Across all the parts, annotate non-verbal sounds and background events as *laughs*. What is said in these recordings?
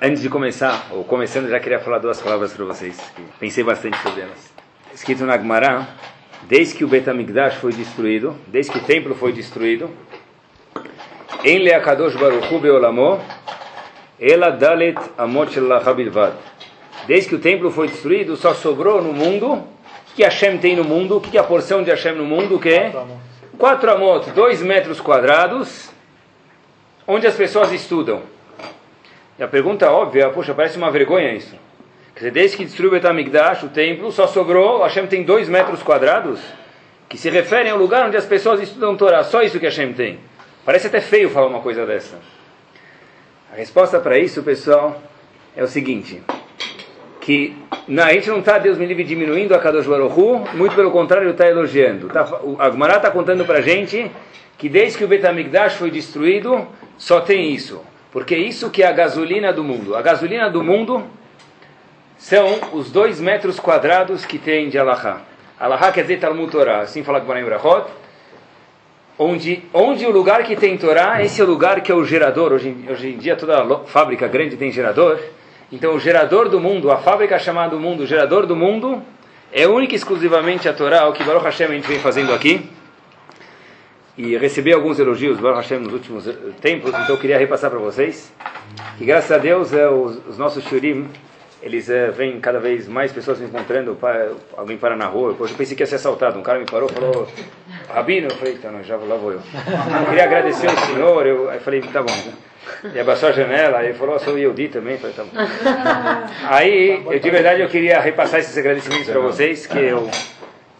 Antes de começar, ou começando, já queria falar duas palavras para vocês. Pensei bastante sobre elas. Escrito na Gemara, desde que o Betamigdash foi destruído, desde que o templo foi destruído, em Leakadosh Baruchu Beolamo, Ela Dalet Amot Bilvad. Desde que o templo foi destruído, só sobrou no mundo, o que Hashem tem no mundo, o que a porção de Hashem no mundo, que é? Quatro amot, dois metros quadrados, onde as pessoas estudam. E a pergunta óbvia, poxa, parece uma vergonha isso. Quer dizer, desde que destruiu o Betamigdash, o templo, só sobrou, Hashem tem dois metros quadrados, que se referem ao lugar onde as pessoas estudam Torá. Só isso que Hashem tem. Parece até feio falar uma coisa dessa. A resposta para isso, pessoal, é o seguinte, que não, a gente não está, Deus me livre, diminuindo a Kadosh Baruch muito pelo contrário, está elogiando. Tá, a Gemara está contando para a gente que desde que o Betamigdash foi destruído, só tem isso. Porque é isso que é a gasolina do mundo. A gasolina do mundo são os dois metros quadrados que tem de Alahá. Alahá quer dizer Talmud Torah, assim fala com Brahot. Onde, onde o lugar que tem Torá, esse é o lugar que é o gerador. Hoje, hoje em dia toda fábrica grande tem gerador. Então o gerador do mundo, a fábrica chamada mundo, o gerador do mundo, é única e exclusivamente a Torá, o que Baruch Hashem a gente vem fazendo aqui e recebi alguns elogios Baruch Hashem nos últimos eh, tempos, então eu queria repassar para vocês que graças a Deus é, os, os nossos shurim eles é, vêm cada vez mais pessoas me encontrando, para, alguém para na rua, eu pensei que ia ser assaltado, um cara me parou falou, Rabino, eu falei, então não, já lá vou eu. eu queria agradecer ao senhor, eu aí falei, tá bom. E abaixou a janela, aí falou, oh, sou Yehudi também, falei, tá bom. *laughs* Aí, eu, de verdade, eu queria repassar esses agradecimentos para vocês, que eu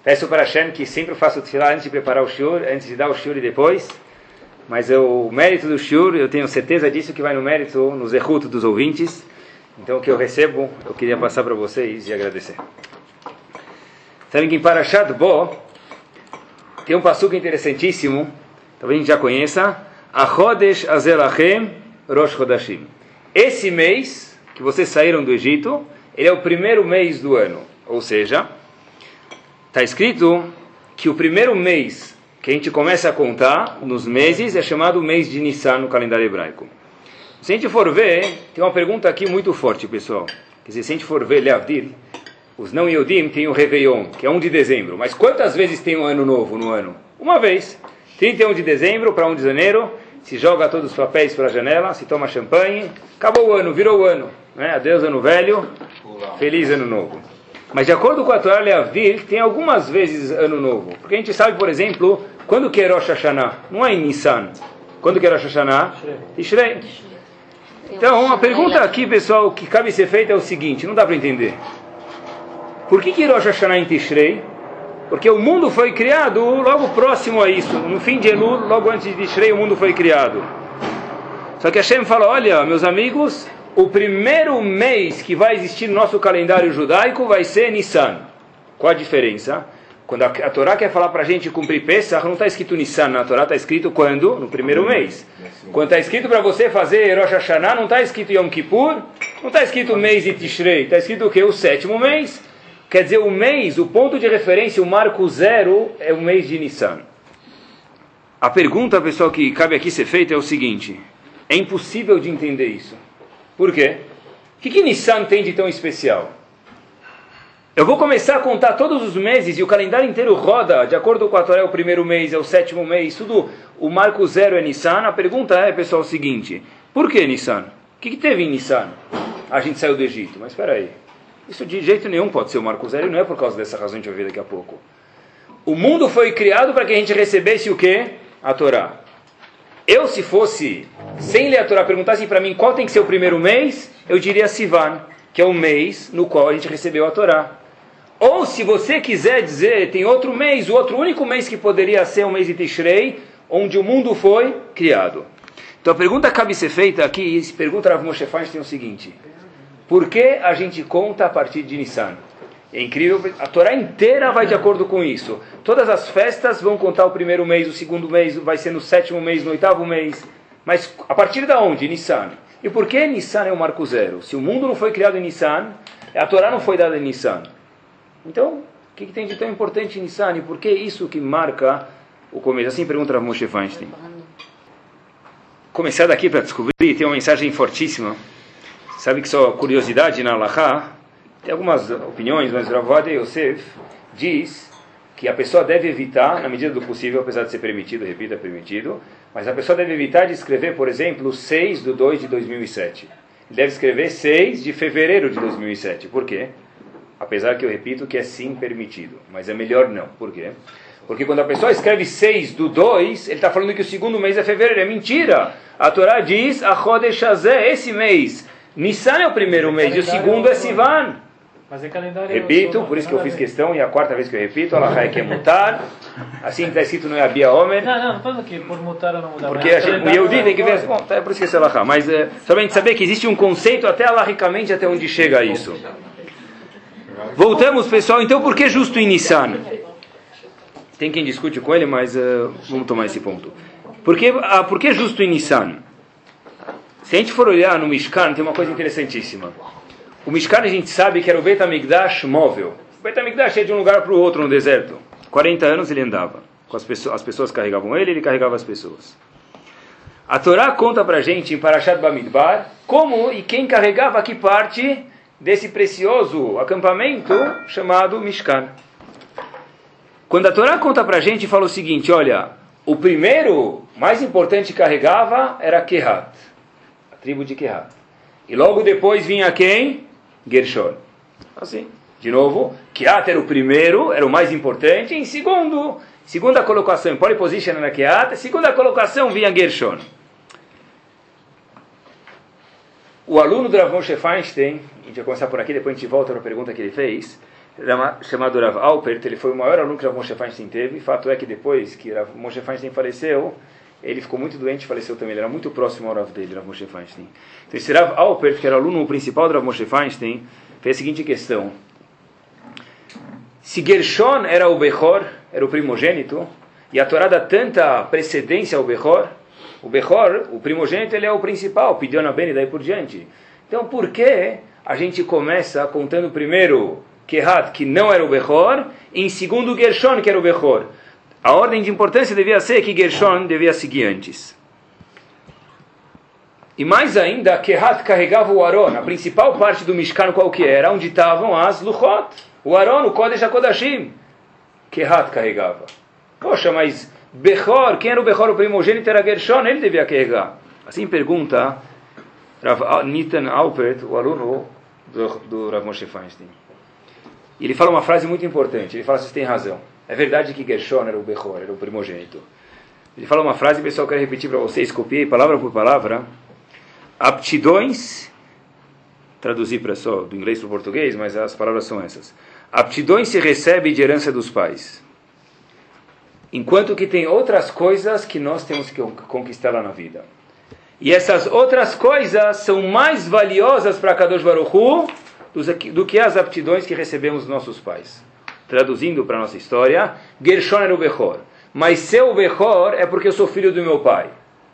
Peço para Hashem que sempre faça o tefilá antes de preparar o shiur, antes de dar o shiur e depois. Mas eu, o mérito do shiur, eu tenho certeza disso que vai no mérito, no zerruto dos ouvintes. Então o que eu recebo, eu queria passar para vocês e agradecer. Sabem que em Parashat Bo tem um passuco interessantíssimo, talvez a gente já conheça. Achodesh Azelachem Rosh Chodashim. Esse mês que vocês saíram do Egito, ele é o primeiro mês do ano. Ou seja, Está escrito que o primeiro mês que a gente começa a contar nos meses é chamado mês de Nissan no calendário hebraico. Se a gente for ver, tem uma pergunta aqui muito forte, pessoal. Quer dizer, se a gente for ver Leavdil, os não Yodim têm o Réveillon, que é 1 de dezembro. Mas quantas vezes tem um ano novo no ano? Uma vez. 31 de dezembro para 1 de janeiro, se joga todos os papéis para a janela, se toma champanhe, acabou o ano, virou o ano. Né? Adeus ano velho, feliz ano novo. Mas de acordo com a Torá Leavdil, tem algumas vezes ano novo. Porque a gente sabe, por exemplo, quando que é Rosh Hashanah? Não é em Nissan. Quando que é Rosh Hashanah? Tishrei. Então, a pergunta aqui, pessoal, que cabe ser feita é o seguinte, não dá para entender. Por que, que Rosh Hashanah é em Tishrei? Porque o mundo foi criado logo próximo a isso. No fim de Elul, logo antes de Tishrei, o mundo foi criado. Só que Hashem fala, olha, meus amigos, o primeiro mês que vai existir no nosso calendário judaico vai ser Nissan. Qual a diferença? Quando a, a Torá quer falar para a gente cumprir Pesach, não está escrito Nissan na Torá, está escrito quando? No primeiro mês. Quando está escrito para você fazer Rosh Hashanah, não está escrito Yom Kippur, não está escrito mês de Tishrei, está escrito o que? O sétimo mês. Quer dizer, o mês, o ponto de referência, o marco zero, é o mês de Nissan. A pergunta, pessoal, que cabe aqui ser feita é o seguinte: é impossível de entender isso. Por quê? O que, que Nissan tem de tão especial? Eu vou começar a contar todos os meses e o calendário inteiro roda, de acordo com a Torá, é o primeiro mês, é o sétimo mês, tudo, o marco zero é Nissan. A pergunta é, pessoal, o seguinte: por que Nissan? O que, que teve em Nissan? A gente saiu do Egito, mas espera aí. Isso de jeito nenhum pode ser o marco zero e não é por causa dessa razão que a gente vai ver daqui a pouco. O mundo foi criado para que a gente recebesse o que? A Torá. Eu, se fosse sem ler a Torá, perguntassem para mim qual tem que ser o primeiro mês, eu diria Sivan, que é o mês no qual a gente recebeu a Torá. Ou, se você quiser dizer, tem outro mês, o outro único mês que poderia ser o mês de Tishrei, onde o mundo foi criado. Então a pergunta cabe ser feita aqui, e se pergunta Rav Moshe Feinstein é o seguinte, por que a gente conta a partir de Nissan? É incrível, a Torá inteira vai de acordo com isso. Todas as festas vão contar o primeiro mês, o segundo mês vai ser no sétimo mês, no oitavo mês. Mas a partir da onde? Nissan. E por que Nissan é o marco zero? Se o mundo não foi criado em Nissan, a Torá não foi dada em Nissan. Então, o que, que tem de tão importante em Nissan? E por que isso que marca o começo? Assim pergunta Moshe Feinstein. Começar daqui para descobrir, tem uma mensagem fortíssima. Sabe que só curiosidade na Allahá, tem algumas opiniões, mas Ravada Yosef diz que a pessoa deve evitar, na medida do possível, apesar de ser permitido, repito, é permitido, mas a pessoa deve evitar de escrever, por exemplo, 6 de 2 de 2007. Ele deve escrever 6 de fevereiro de 2007. Por quê? Apesar que eu repito que é sim permitido, mas é melhor não. Por quê? Porque quando a pessoa escreve 6 do 2, ele está falando que o segundo mês é fevereiro. É mentira. A Torá diz, Achodesh esse mês. Nissan é o primeiro mês e o segundo é Sivan. Mas é calendário. Repito, por isso que eu fiz questão, e a quarta vez que eu repito, Allah é que é mutar. Assim está escrito no Abia Omer. Não, não, não falando que por mutar ou não mudar. Porque a gente, o Yehudi tem que ver. Bom, é por isso que é Allah. Mas é, somente saber que existe um conceito até alahicamente até onde chega isso. Voltamos, pessoal. Então, por que justo em Nissan? Tem quem discute com ele, mas uh, vamos tomar esse ponto. Por que, uh, por que justo em Nissan? Se a gente for olhar no Mishkan, tem uma coisa interessantíssima. O Mishkan a gente sabe que era o Bet HaMikdash móvel. O Bet HaMikdash ia de um lugar para o outro no deserto. 40 anos ele andava. As, pessoas, as pessoas carregavam ele, ele carregava as pessoas. A Torá conta para a gente em Parashat Bamidbar como e quem carregava que parte desse precioso acampamento chamado Mishkan. Quando a Torá conta para a gente, fala o seguinte, olha, o primeiro, mais importante que carregava era Kehat, a tribo de Kehat. E logo depois vinha quem? Gershon. Assim, de novo, Kiat era o primeiro, era o mais importante, em segundo, segunda colocação, em pole position era Kiat, segunda colocação vinha Gershon. O aluno do Rav Moshe Feinstein, a gente vai começar por aqui, depois a gente volta para a pergunta que ele fez, chamado Rav Alpert, ele foi o maior aluno que Rav Moshe Feinstein teve, fato é que depois que Rav Moshe Feinstein faleceu, ele ficou muito doente faleceu também. Ele era muito próximo ao Rav dele, Rav Moshe Feinstein. Então, esse Rav Alpert, que era aluno principal do Rav Moshe Feinstein, fez a seguinte questão. Se Gershon era o Bechor, era o primogênito, e a Torá dá tanta precedência ao Bechor, o Bechor, o primogênito, ele é o principal, pediu na Ben e daí por diante. Então, por que a gente começa contando primeiro Kehat, que não era o Bechor, e em segundo Gershon, que era o Bechor? A ordem de importância devia ser que Gershon devia seguir antes. E mais ainda, Kehat carregava o Aron, a principal parte do Mishkan qual que era, onde estavam as Luchot. O Aron, o Kodesh HaKodashim. Kehat carregava. Poxa, mas Bechor, quem era o Bechor, o primogênito era Gershon, ele devia carregar. Assim pergunta Rav Nitan Alpert, o aluno do, do Rav Moshe Feinstein. Ele fala uma frase muito importante, ele fala, vocês têm razão. É verdade que Gershon era o Bechor, era o primogênito. Ele fala uma frase, pessoal, eu quero repetir para vocês, copiei palavra por palavra. Aptidões, traduzir para só do inglês para o português, mas as palavras são essas. Aptidões se recebe de herança dos pais. Enquanto que tem outras coisas que nós temos que conquistar lá na vida. E essas outras coisas são mais valiosas para Kadosh Baruch do que as aptidões que recebemos dos nossos pais traduzindo para a nossa história, Gershon era o Bechor. Mas seu Bechor é porque eu sou filho do meu pai.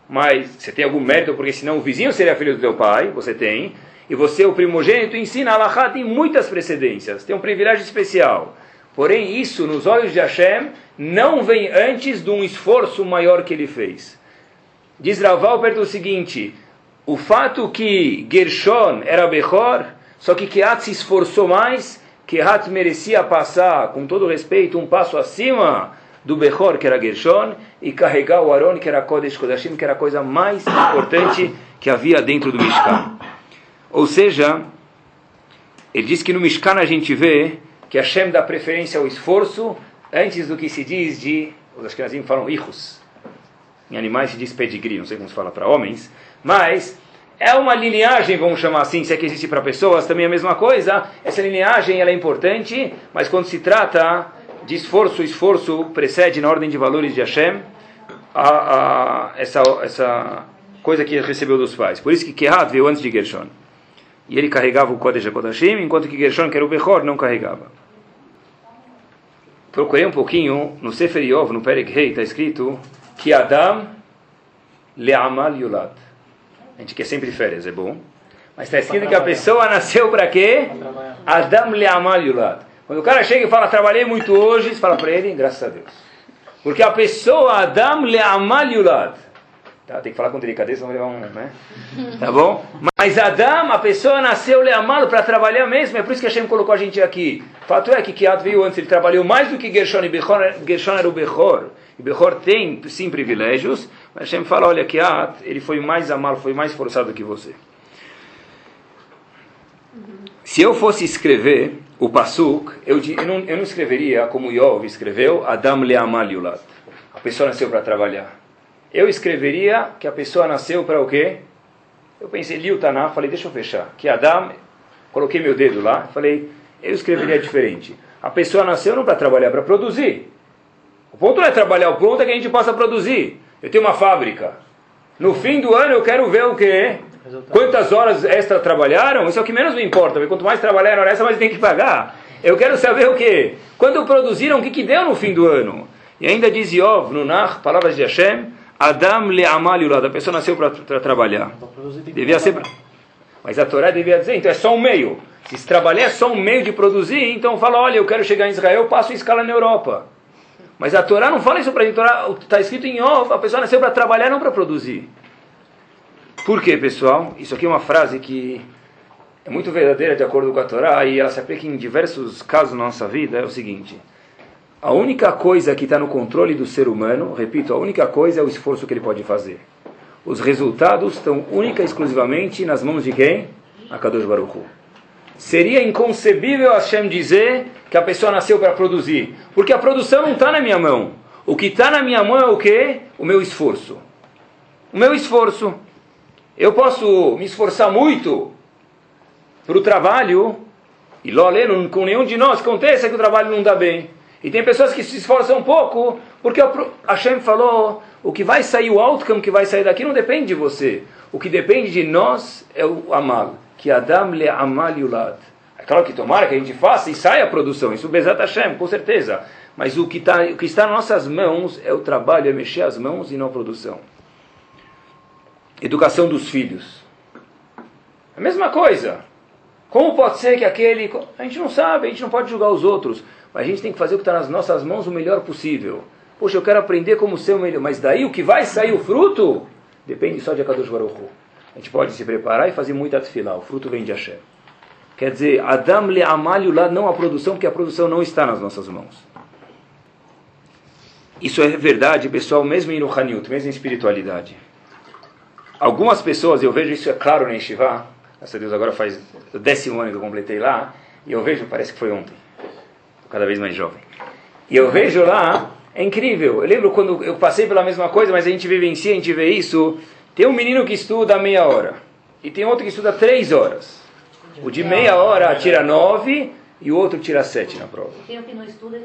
Mas você tem algum mérito, porque senão o vizinho seria filho do teu pai, você tem. E você, o primogênito, ensina, Allah tem muitas precedências, tem um privilégio especial. Porém, isso, nos olhos de Hashem, não vem antes de um esforço maior que ele fez. Diz Raval perto o seguinte, o fato que Gershon era Bechor, só que Keat se esforçou mais, Kehat merecia passar, com todo respeito, um passo acima do Bechor, que era Gershon, e carregar o Aron, que era Kodesh Kodashim, que era a coisa mais importante que havia dentro do Mishkan. Ou seja, ele diz que no Mishkan a gente vê que Hashem dá preferência ao esforço antes do que se diz de, os Ashkenazim falam hijos. Em animais se diz pedigree, não sei como se fala para homens, mas é uma lineagem, vamos chamar assim, se é que existe para pessoas, também é a mesma coisa. Essa lineagem ela é importante, mas quando se trata de esforço, esforço precede na ordem de valores de Hashem a, a, essa, essa coisa que ele recebeu dos pais. Por isso que Kehat veio antes de Gershon. E ele carregava o Kodesh HaKodashim, enquanto que Gershon, que era o Bechor, não carregava. Procurei um pouquinho, no Sefer Yov, no Perek Rei, está escrito que Adam le'amal yulad a gente quer sempre férias, é bom. Mas está escrito que a pessoa nasceu para quê? Adam le'amal yulad. Quando o cara chega e fala, trabalhei muito hoje, você fala para ele, graças a Deus. Porque a pessoa, Adam le'amal yulad. Tá? Tem que falar com delicadeza, não levar um, né? Tá bom? Mas Adam, a pessoa nasceu leamado para trabalhar mesmo, é por isso que Hashem colocou a gente aqui. Fato é que Kiat veio antes, ele trabalhou mais do que Gershon e Bechor, Gershon era o Bechor. E Bechor tem, sim, privilégios, mas Hashem fala, olha, Kiat, ele foi mais amado, foi mais forçado que você. Se eu fosse escrever o Pasuk, eu, eu, não, eu não escreveria como Yov escreveu, Adam leamal yulat. A pessoa nasceu para trabalhar. Eu escreveria que a pessoa nasceu para o quê? Eu pensei, li o Taná, falei, deixa eu fechar. Que Adam, coloquei meu dedo lá, falei, eu escreveria diferente. A pessoa nasceu não para trabalhar, para produzir. O ponto não é trabalhar, o ponto é que a gente possa produzir. Eu tenho uma fábrica. No fim do ano eu quero ver o quê? Quantas horas extra trabalharam? Isso é o que menos me importa. Quanto mais trabalharam extra, mais tem que pagar. Eu quero saber o quê? Quando produziram, o que, que deu no fim do ano? E ainda diz Yov, Nunach, palavras de Hashem, Adam le amal A pessoa nasceu para trabalhar. Devia ser. Mas a Torá devia dizer, então é só um meio. Se trabalhar é só um meio de produzir, então fala, olha, eu quero chegar em Israel, eu passo escala na Europa. Mas a Torá não fala isso para a gente. Está escrito em Ov, a pessoa nasceu para trabalhar, não para produzir. Por quê, pessoal? Isso aqui é uma frase que é muito verdadeira de acordo com a Torá e ela se aplica em diversos casos na nossa vida. É o seguinte: a única coisa que está no controle do ser humano, repito, a única coisa é o esforço que ele pode fazer. Os resultados estão única e exclusivamente nas mãos de quem? A Kadosh Baruch Hu. Seria inconcebível Hashem dizer que a pessoa nasceu para produzir, porque a produção não está na minha mão. O que está na minha mão é o que? O meu esforço. O meu esforço. Eu posso me esforçar muito para o trabalho, e lolê, com nenhum de nós acontece que o trabalho não dá bem. E tem pessoas que se esforçam um pouco, porque Hashem falou, o que vai sair, o outcome que vai sair daqui não depende de você. O que depende de nós é o amal. Que Adam le amal yulad. É claro que tomara que a gente faça e saia a produção, isso Bezat Hashem, com certeza. Mas o que, tá, o que está nas nossas mãos é o trabalho, é mexer as mãos e não a produção. Educação dos filhos. A mesma coisa. Como pode ser que aquele. A gente não sabe, a gente não pode julgar os outros. Mas a gente tem que fazer o que está nas nossas mãos o melhor possível. Poxa, eu quero aprender como ser o melhor. Mas daí o que vai sair o fruto depende só de Akadosh Baruch. A gente pode se preparar e fazer muita atfilá. O fruto vem de Hashem. Quer dizer, Adam le amalho lá não a produção, porque a produção não está nas nossas mãos. Isso é verdade, pessoal, mesmo em Ruhaniut, mesmo em espiritualidade. Algumas pessoas, eu vejo isso é claro na Yeshiva, graças a Deus agora faz o décimo ano que eu completei lá, e eu vejo, parece que foi ontem cada vez mais jovem. E eu vejo lá, é incrível. Eu lembro quando eu passei pela mesma coisa, mas a gente vivencia, a gente vê isso. Tem um menino que estuda meia hora e tem outro que estuda três horas. O de meia hora tira nove e o outro tira sete na prova. E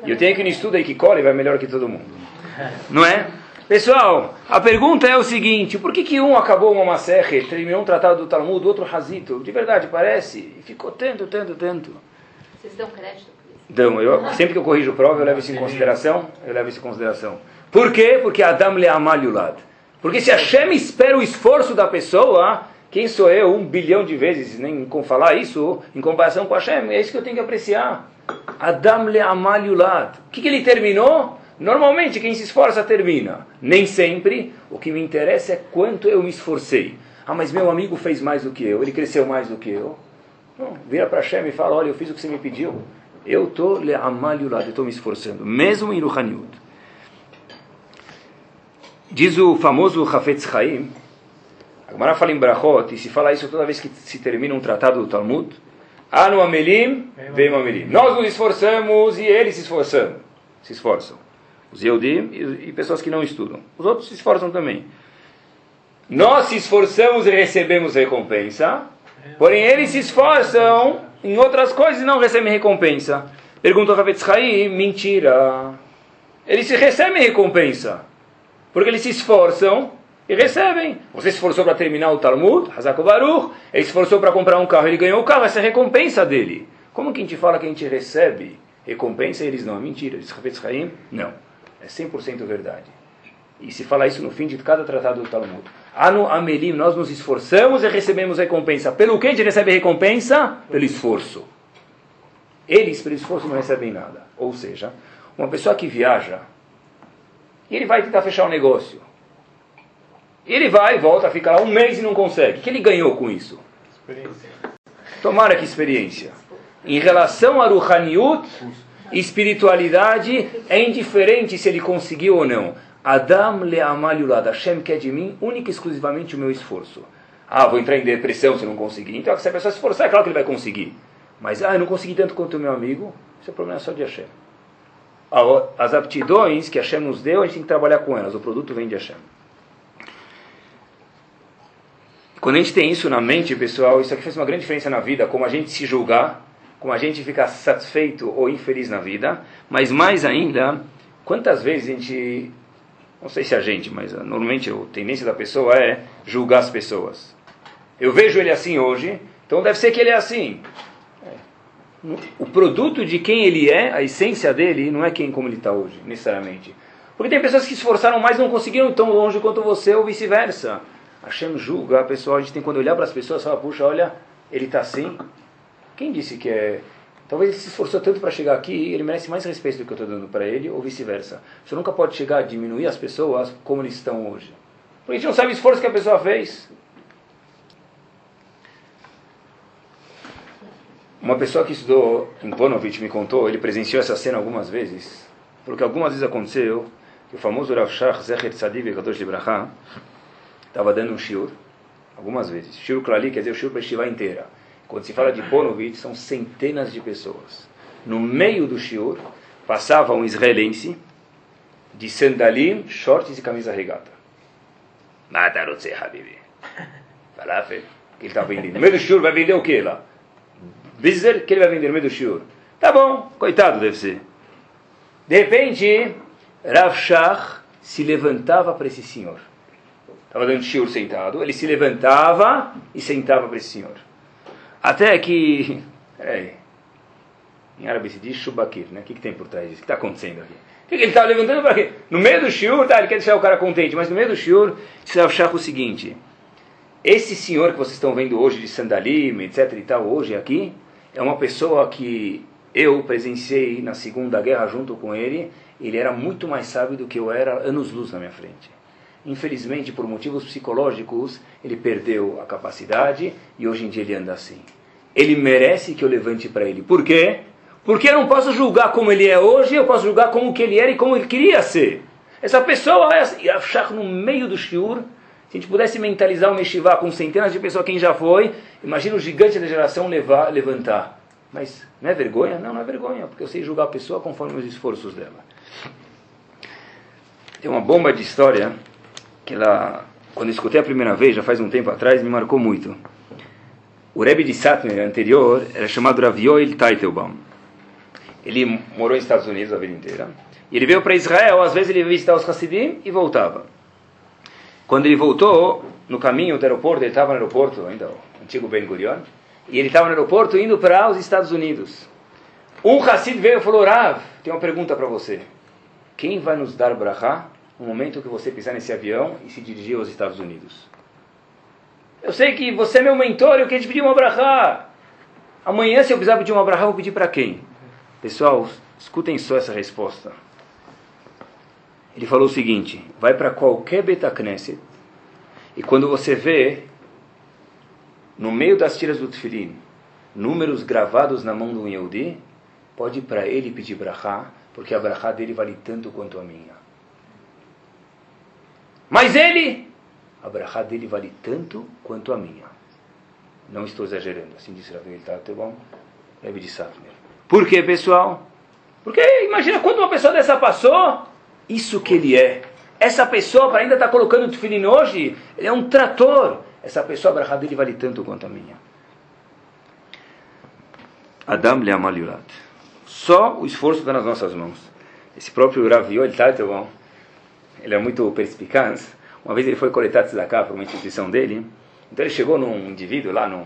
eu tenho que não estuda e que cola e vai melhor que todo mundo. *laughs* Não é? Pessoal, a pergunta é o seguinte: por que, que um acabou uma macerre, terminou um tratado do Talmud, o outro Hazito? De verdade, parece? E ficou tanto, tanto, tanto. Vocês dão crédito? Então, eu, *laughs* sempre que eu corrijo prova, eu levo isso em consideração. Eu levo isso em consideração. Por quê? Porque Adam le amalhulad. Porque se Hashem espera o esforço da pessoa, quem sou eu um bilhão de vezes, nem com falar isso, em comparação com Hashem? É isso que eu tenho que apreciar. Adam le amalhulad. O que, que ele terminou? Normalmente, quem se esforça termina. Nem sempre. O que me interessa é quanto eu me esforcei. Ah, mas meu amigo fez mais do que eu, ele cresceu mais do que eu. Não, vira para Hashem e fala: Olha, eu fiz o que você me pediu. Eu estou le'amalhulad, estou me esforçando, mesmo em Ruhaniut. Diz o famoso Hafetz Chaim, a Gemara fala em Brachot, e se fala isso toda vez que se termina um tratado do Talmud, Anu Amelim, Vem Amelim. Nós nos esforçamos e eles se esforçam. Se esforçam. Os Yehudim e, pessoas que não estudam. Os outros se esforçam também. Nós se esforçamos e recebemos recompensa, porém eles se esforçam em outras coisas e não recebem recompensa. Perguntou Ravetz Haim, mentira. Eles recebem recompensa, porque eles se esforçam e recebem. Você se esforçou para terminar o Talmud, Hazako Baruch, ele se esforçou para comprar um carro, ele ganhou o carro, essa é a recompensa dele. Como que a gente fala que a gente recebe recompensa eles não? É mentira. Não. É 100% verdade. E se fala isso no fim de cada tratado do Talmud. Anu Amelim, nós nos esforçamos e recebemos recompensa. Pelo que a gente recebe recompensa? Pelo esforço. Eles, pelo esforço, não recebem nada. Ou seja, uma pessoa que viaja, e ele vai tentar fechar um negócio. E ele vai, volta, fica lá um mês e não consegue. O que ele ganhou com isso? Experiência. Tomara que experiência. Em relação a Ruhaniut, espiritualidade, é indiferente se ele conseguiu ou não. Adam le'amalulad. Hashem quer de mim única e exclusivamente o meu esforço. Ah, vou entrar em depressão se não conseguir. Então, se a pessoa se esforçar, é claro que ele vai conseguir. Mas, ah, eu não consegui tanto quanto o meu amigo, isso é problema só de Hashem. As aptidões que Hashem nos deu, a gente tem que trabalhar com elas. O produto vem de Hashem. Quando a gente tem isso na mente, pessoal, isso aqui faz uma grande diferença na vida, como a gente se julgar, como a gente ficar satisfeito ou infeliz na vida, mas mais ainda, quantas vezes a gente, não sei se a gente, mas normalmente a tendência da pessoa é julgar as pessoas. Eu vejo ele assim hoje, então deve ser que ele é assim. O produto de quem ele é, a essência dele, não é quem como ele está hoje, necessariamente. Porque tem pessoas que se esforçaram mais e não conseguiram tão longe quanto você, ou vice-versa. Hashem julga a pessoa, a gente tem quando olhar para as pessoas falar, puxa, olha, ele está assim. Quem disse que é. Talvez ele se esforçou tanto para chegar aqui, ele merece mais respeito do que eu estou dando para ele, ou vice-versa. Você nunca pode chegar a diminuir as pessoas como eles estão hoje. Porque a gente não sabe o esforço que a pessoa fez. Uma pessoa que estudou em Ponovitch me contou, ele presenciou essa cena algumas vezes, porque algumas vezes aconteceu que o famoso Rav Shach Zecher Tzadiv Kadosh Libraha estava dando um shiur, algumas vezes. Shiur Klali quer dizer o shiur para a inteira. Quando se fala de Ponovitch, são centenas de pessoas. No meio do shiur, passava um israelense de sandalim, shorts e camisa regata. Matarotse Habibi. Falafel, que ele está vendendo. No meio do shiur vai vender o que lá? Bizer, que ele vai vender no meio do shiur. Tá bom, coitado deve ser. De repente, Rav Shach se levantava para esse senhor. Estava dando shiur sentado, ele se levantava e sentava para esse senhor. Até que. *laughs* Peraí. Em árabe se diz shubakir, né? O que, que tem por trás disso? O que está acontecendo aqui? O que, que ele estava levantando para quê? No meio do shiur, tá, ele quer deixar o cara contente, mas no meio do shiur, disse Rav Shach o seguinte. Esse senhor que vocês estão vendo hoje de sandalim, etc e tal, hoje aqui, é uma pessoa que eu presenciei na Segunda Guerra junto com ele. Ele era muito mais sábio do que eu era, anos-luz na minha frente. Infelizmente, por motivos psicológicos, ele perdeu a capacidade e hoje em dia ele anda assim. Ele merece que eu levante para ele. Por quê? Porque eu não posso julgar como ele é hoje, eu posso julgar como que ele era e como ele queria ser. Essa pessoa achar no meio do shiur. Se a gente pudesse mentalizar o Meshivá com centenas de pessoas, quem já foi, imagina o gigante da geração levar, levantar. Mas não é vergonha? Não, não é vergonha, porque eu sei julgar a pessoa conforme os esforços dela. Tem uma bomba de história que ela, quando eu escutei a primeira vez, já faz um tempo atrás, me marcou muito. O Rebbe de Satmer anterior era chamado Rav Yoel Teitelbaum. Ele morou nos Estados Unidos a vida inteira. E ele veio para Israel, às vezes ele ia visitar os Hassidim e voltava. Quando ele voltou, no caminho do aeroporto, ele estava no aeroporto, ainda o antigo Ben Gurion, e ele estava no aeroporto indo para os Estados Unidos. Um Hassid veio e falou, Rav, tem uma pergunta para você. Quem vai nos dar brachá no momento que você pisar nesse avião e se dirigir aos Estados Unidos? Eu sei que você é meu mentor, eu quero te pedir uma brachá. Amanhã, se eu precisar pedir uma brachá, vou pedir para quem? Pessoal, escutem só essa resposta. Ele falou o seguinte: vai para qualquer Betacneset e quando você vê no meio das tiras do Tfilin números gravados na mão do Yehudi, pode ir para ele pedir brachá, porque a brachá dele vale tanto quanto a minha. Mas ele, a brachá dele vale tanto quanto a minha. Não estou exagerando, assim disse Rafael Tatebon, Rebbe de Satmer. Por quê, pessoal? Porque imagina quando uma pessoa dessa passou, isso que ele é. Essa pessoa, ainda estar tá colocando o tefilin hoje, ele é um trator. Essa pessoa, a brachá dele vale tanto quanto a minha. Adam le amaliurat. Só o esforço está nas nossas mãos. Esse próprio Rav tá, bom. Ele é muito perspicaz. Uma vez ele foi coletar tzedakah para uma instituição dele. Então ele chegou num indivíduo lá, num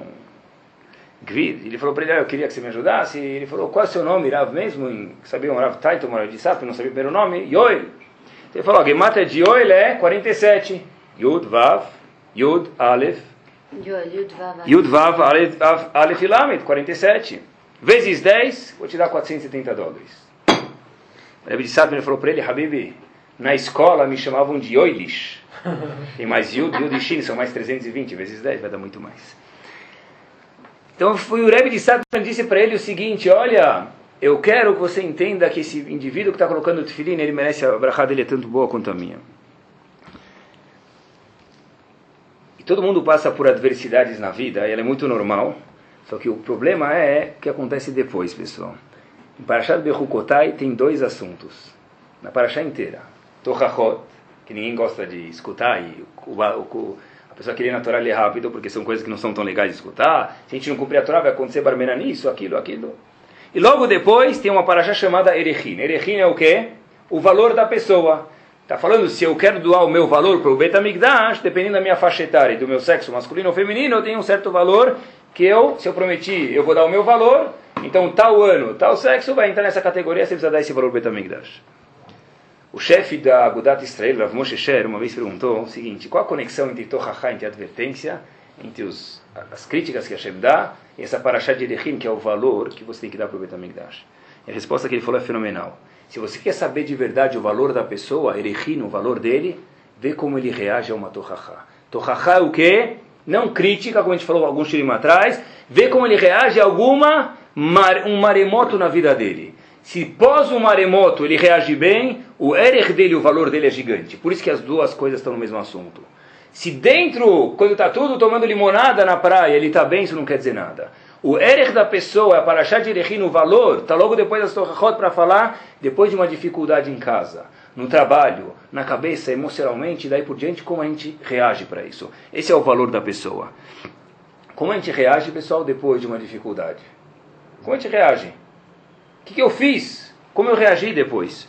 Gvid, ele falou para ele, ah, eu queria que você me ajudasse. Ele falou, qual é o seu nome, Rav mesmo? Sabia um Rav Taito, Rav de Sato, não sabia o primeiro nome? Yoel. Ele falou, a gemata de Yoel é 47. Yud, Vav, Yud, Aleph. Yud, Vav, Aleph, Aleph e Lamed, 47. Vezes 10, vou te dar 470 dólares. O Rebbe de Sato falou para ele, Habibi, Na escola me chamavam de Oilish. Tem mais Yud, Yud e Shin, são mais 320 vezes 10, vai dar muito mais. Então foi o Rebbe de Satan disse para ele o seguinte, olha, eu quero que você entenda que esse indivíduo que está colocando o tefilim, ele merece a brachá dele é tanto boa quanto a minha. E todo mundo passa por adversidades na vida, e ela é muito normal. Só que o problema é o que acontece depois, pessoal. Em Parashat Bechukotai tem dois assuntos. Na Parashá inteira. Tochachot, que ninguém gosta de escutar, e o, o, a pessoa queria na Torá ler rápido, porque são coisas que não são tão legais de escutar. Se a gente não cumprir a Torá, vai acontecer barmena nisso, aquilo, aquilo. E logo depois tem uma Parashá chamada Erechim. Erechim é o quê? O valor da pessoa. Está falando, se eu quero doar o meu valor para o Betamigdash, dependendo da minha faixa etária e do meu sexo masculino ou feminino, eu tenho um certo valor que eu, se eu prometi, eu vou dar o meu valor, então tal ano, tal sexo vai entrar nessa categoria, você precisa dar esse valor Betamigdash. O chefe da Agudat Israel, Rav Moshe Sher, uma vez perguntou o seguinte, qual a conexão entre Tochacha, entre advertência, entre os, as críticas que Hashem dá, e essa Parashat de Erechim, que é o valor que você tem que dar para o Betamigdash? E a resposta que ele falou é fenomenal. Se você quer saber de verdade o valor da pessoa, Erechim, o valor dele, vê como ele reage a uma Tochacha. Tochacha é o quê? Não crítica, como a gente falou alguns shirim atrás, vê como ele reage a alguma um maremoto na vida dele. Se pós um maremoto ele reage bem, o erech dele, o valor dele é gigante. Por isso que as duas coisas estão no mesmo assunto. Se dentro, quando está tudo tomando limonada na praia, ele está bem, isso não quer dizer nada. O erech da pessoa, a paraxá de Erechim, o valor, está logo depois das Torahot para falar, depois de uma dificuldade em casa, no trabalho, na cabeça, emocionalmente, daí por diante, como a gente reage para isso. Esse é o valor da pessoa. Como a gente reage, pessoal, depois de uma dificuldade? Como a gente reage? O que, que eu fiz? Como eu reagi depois?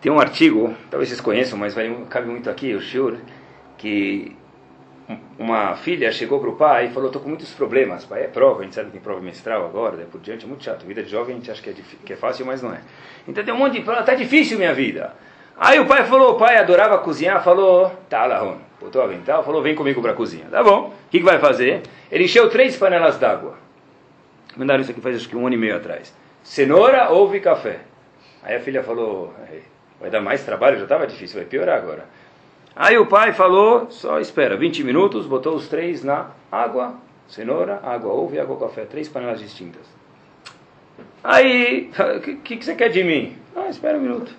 Tem um artigo, talvez vocês conheçam, mas vai, cabe muito aqui, o Shur, que uma filha chegou para o pai e falou: Estou com muitos problemas. Pai, é prova, a gente sabe que tem prova mestral agora, daí por diante, é muito chato. Vida de jovem a gente acha que é, que é fácil, mas não é. Então tem um monte de está difícil minha vida. Aí o pai falou: O pai adorava cozinhar, falou: Tá, Lahon. Botou o avental, falou: Vem comigo para a cozinha. Tá bom, o que, que vai fazer? Ele encheu três panelas d'água. Mandaram isso aqui faz acho que um ano e meio atrás. Cenoura, ovo e café. Aí a filha falou: Vai dar mais trabalho, já estava difícil, vai piorar agora. Aí o pai falou, só espera, 20 minutos, botou os três na água, cenoura, água, ovo e água café, três panelas distintas. Aí, *laughs* o que, que, você quer de mim? Ah, espera um minuto.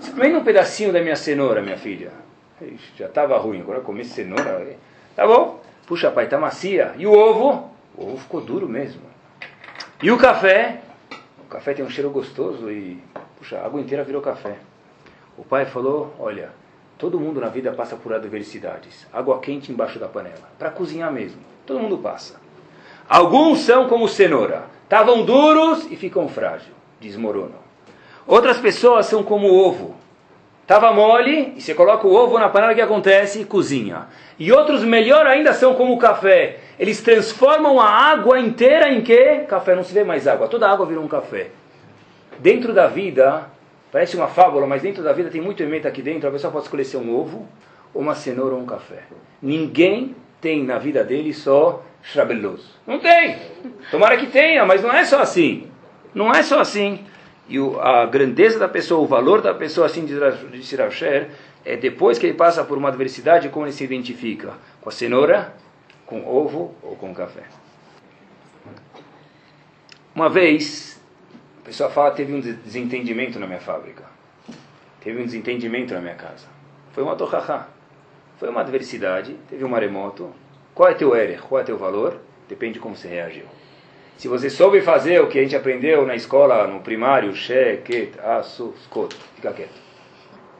Experimenta um pedacinho da minha cenoura, minha filha. Ixi, já estava ruim, agora comer cenoura. Tá bom? Puxa, pai, tá macia. E o ovo? O ovo ficou duro mesmo. E o café? O café tem um cheiro gostoso e, puxa, a água inteira virou café. O pai falou, olha, Todo mundo na vida passa por adversidades. Água quente embaixo da panela. Para cozinhar mesmo. Todo mundo passa. Alguns são como cenoura. Estavam duros e ficam frágeis. Desmoronam. Outras pessoas são como ovo. Estava mole e você coloca o ovo na panela, o que acontece? Cozinha. E outros, melhor ainda, são como o café. Eles transformam a água inteira em quê? Café. Não se vê mais água. Toda água vira um café. Dentro da vida, Parece uma fábula, mas dentro da vida tem muito elemento aqui dentro. A pessoa pode escolher ser um ovo, uma cenoura ou um café. Ninguém tem na vida dele só chabeloso. Não tem. Tomara que tenha, mas não é só assim. Não é só assim. E o, a grandeza da pessoa, o valor da pessoa, assim disse Rav Sher, é depois que ele passa por uma adversidade, como ele se identifica? Com a cenoura, com ovo ou com café. Uma vez, a pessoa fala teve um desentendimento na minha fábrica. Teve um desentendimento na minha casa. Foi uma torrachá. Foi uma adversidade, teve um maremoto. Qual é teu erro? Qual é teu valor? Depende de como você reagiu. Se você soube fazer o que a gente aprendeu na escola, no primário, she, ket, asu, skot, fica quieto.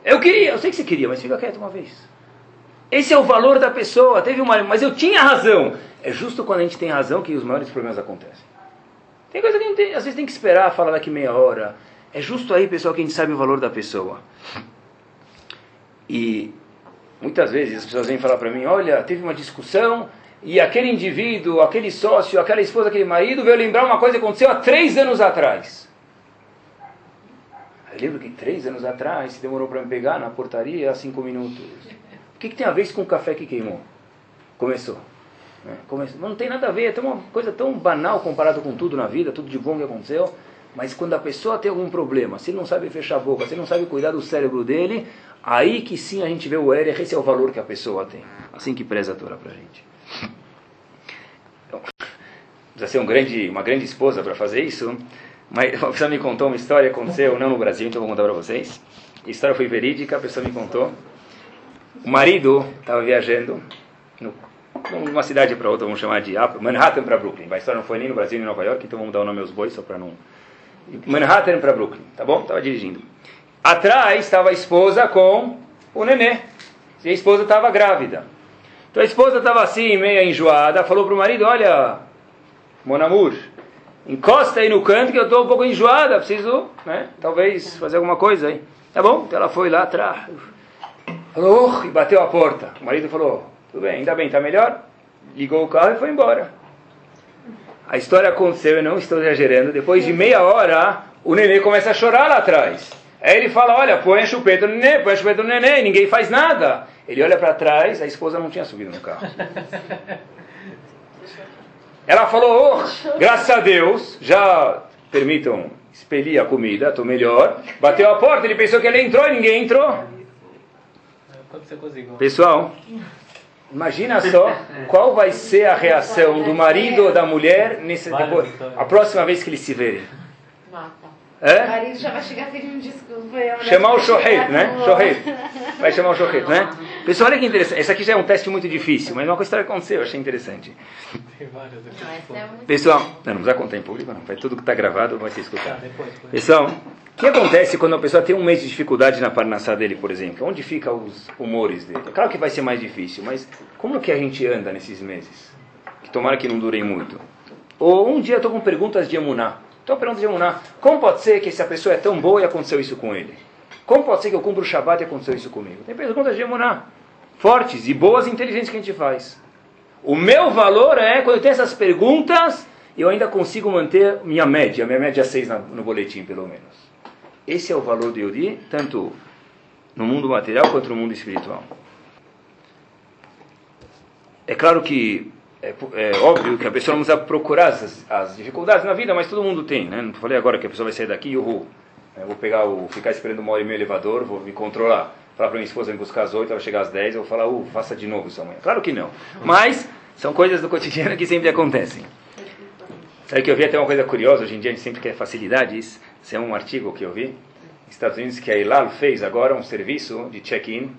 Eu queria, eu sei que você queria, mas fica quieto uma vez. Esse é o valor da pessoa. Teve uma, mas eu tinha razão. É justo quando a gente tem razão que os maiores problemas acontecem. Tem coisa que tem, às vezes tem que esperar, falar daqui meia hora. É justo aí, pessoal, que a gente sabe o valor da pessoa. E muitas vezes as pessoas vêm falar para mim: olha, teve uma discussão e aquele indivíduo, aquele sócio, aquela esposa, aquele marido veio lembrar uma coisa que aconteceu há três anos atrás. Eu lembro que três anos atrás se demorou para me pegar na portaria cinco minutos. O que, que tem a ver isso com o café que queimou? Começou. Né? Não tem nada a ver, é uma coisa tão banal comparado com tudo na vida, tudo de bom que aconteceu. Mas quando a pessoa tem algum problema, se ele não sabe fechar a boca, se ele não sabe cuidar do cérebro dele, aí que sim a gente vê o Erer, esse é o valor que a pessoa tem. Assim que preza a Torá pra gente. Então, precisa ser um grande, uma grande esposa para fazer isso. Mas *laughs* a pessoa me contou uma história, aconteceu não no Brasil, então vou contar para vocês. A história foi verídica, a pessoa me contou. O marido estava viajando no, numa cidade para outra, vamos chamar de Manhattan para Brooklyn. A história não foi nem no Brasil nem em Nova York, então vamos dar o nome aos bois só para não. Manhattan para Brooklyn, tá bom? Estava dirigindo. Atrás estava a esposa com o nenê. E a esposa estava grávida. Então a esposa estava assim, meio enjoada, falou para o marido: Olha, Monamur, encosta aí no canto que eu estou um pouco enjoada, preciso, né, talvez fazer alguma coisa aí. Tá bom? Então ela foi lá atrás, falou, uh, e bateu a porta. O marido falou, tudo bem, ainda bem, está melhor? Ligou o carro e foi embora. A história aconteceu, eu não estou exagerando, depois de meia hora, o nenê começa a chorar lá atrás. Aí ele fala, olha, põe a chupeta no nenê, põe a chupeta no nenê, ninguém faz nada. Ele olha para trás, a esposa não tinha subido no carro. *laughs* Ela falou, oh, graças a Deus, já permitam expelir a comida, estou melhor. Bateu a porta, ele pensou que ele entrou e ninguém entrou. Pessoal, imagina só qual vai ser a reação do marido ou da mulher nesse, depois, a próxima vez que eles se verem. É? O marido já vai chegar pedindo desculpa. Chamar o? Shohet, né? Shohet. Vai chamar o *laughs* Shohet, né? Pessoal, olha que interessante. Esse aqui já é um teste muito difícil, mas uma coisa que aconteceu, eu achei interessante. Tem várias aqui. É Pessoal, não, não precisa contar em público, não. Vai tudo que está gravado vai ser Tá, escutado. depois. Pessoal, o que acontece quando a pessoa tem um mês de dificuldade na parnassá dele, por exemplo? Onde ficam os humores dele? Claro que vai ser mais difícil, mas como que a gente anda nesses meses? Que tomara que não durem muito. Ou um dia eu estou com perguntas de Emuná. Então, pergunta de Emuná. Como pode ser que essa pessoa é tão boa e aconteceu isso com ele? Como pode ser que eu cumpro o Shabat e aconteceu isso comigo? Tem perguntas de Emuná. Fortes e boas e inteligentes que a gente faz. O meu valor é, quando eu tenho essas perguntas, eu ainda consigo manter minha média. Minha média é 6 na- no boletim, pelo menos. Esse é o valor do Yodi, tanto no mundo material quanto no mundo espiritual. É claro que é, é óbvio que a pessoa não precisa procurar as, as dificuldades na vida, mas todo mundo tem, né? Não falei agora que a pessoa vai sair daqui e eu vou pegar o, ficar esperando uma hora e meia no elevador, vou me controlar. Falar para minha esposa me buscar às 8, ela chegar às 10, eu vou falar, uh, faça de novo isso amanhã. Claro que não. Mas são coisas do cotidiano que sempre acontecem. Sabe que eu vi até uma coisa curiosa, hoje em dia a gente sempre quer facilidades. Isso é um artigo que eu vi. Estados Unidos que a Ilal fez agora um serviço de check-in,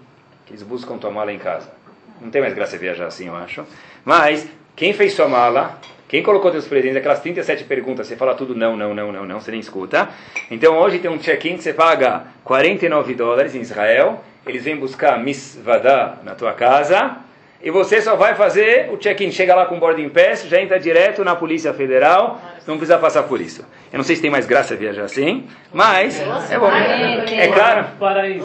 que eles buscam tua mala em casa. Não tem mais graça viajar assim, eu acho. Mas, quem fez sua mala, quem colocou seus presentes, aquelas 37 perguntas, você fala tudo não, não, não, não, não, você nem escuta. Então hoje tem um check-in que você paga 49 dólares em Israel, eles vêm buscar misvadá na tua casa, e você só vai fazer o check-in, chega lá com boarding pass, já entra direto na Polícia Federal, não precisa passar por isso. Eu não sei se tem mais graça viajar assim, mas é bom. É claro,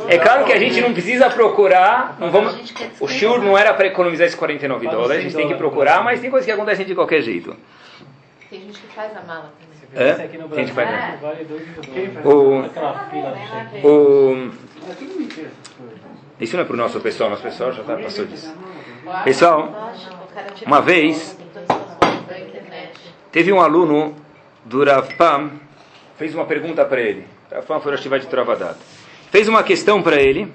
é claro que a gente não precisa procurar, não vamos, o shiur não era para economizar esses 49 dólares, a gente tem que procurar, mas tem coisas que acontecem de qualquer jeito. Tem gente que faz a mala também. É? Esse aqui no Quem faz? vale 2 mil dólares. O-. O, isso não é para o nosso pessoal, nosso pessoal já tá, passou disso. Pessoal, uma vez-. Teve um aluno do Rav Pam, fez uma pergunta para ele. Rav Pam foi o de Travadat. Fez uma questão para ele,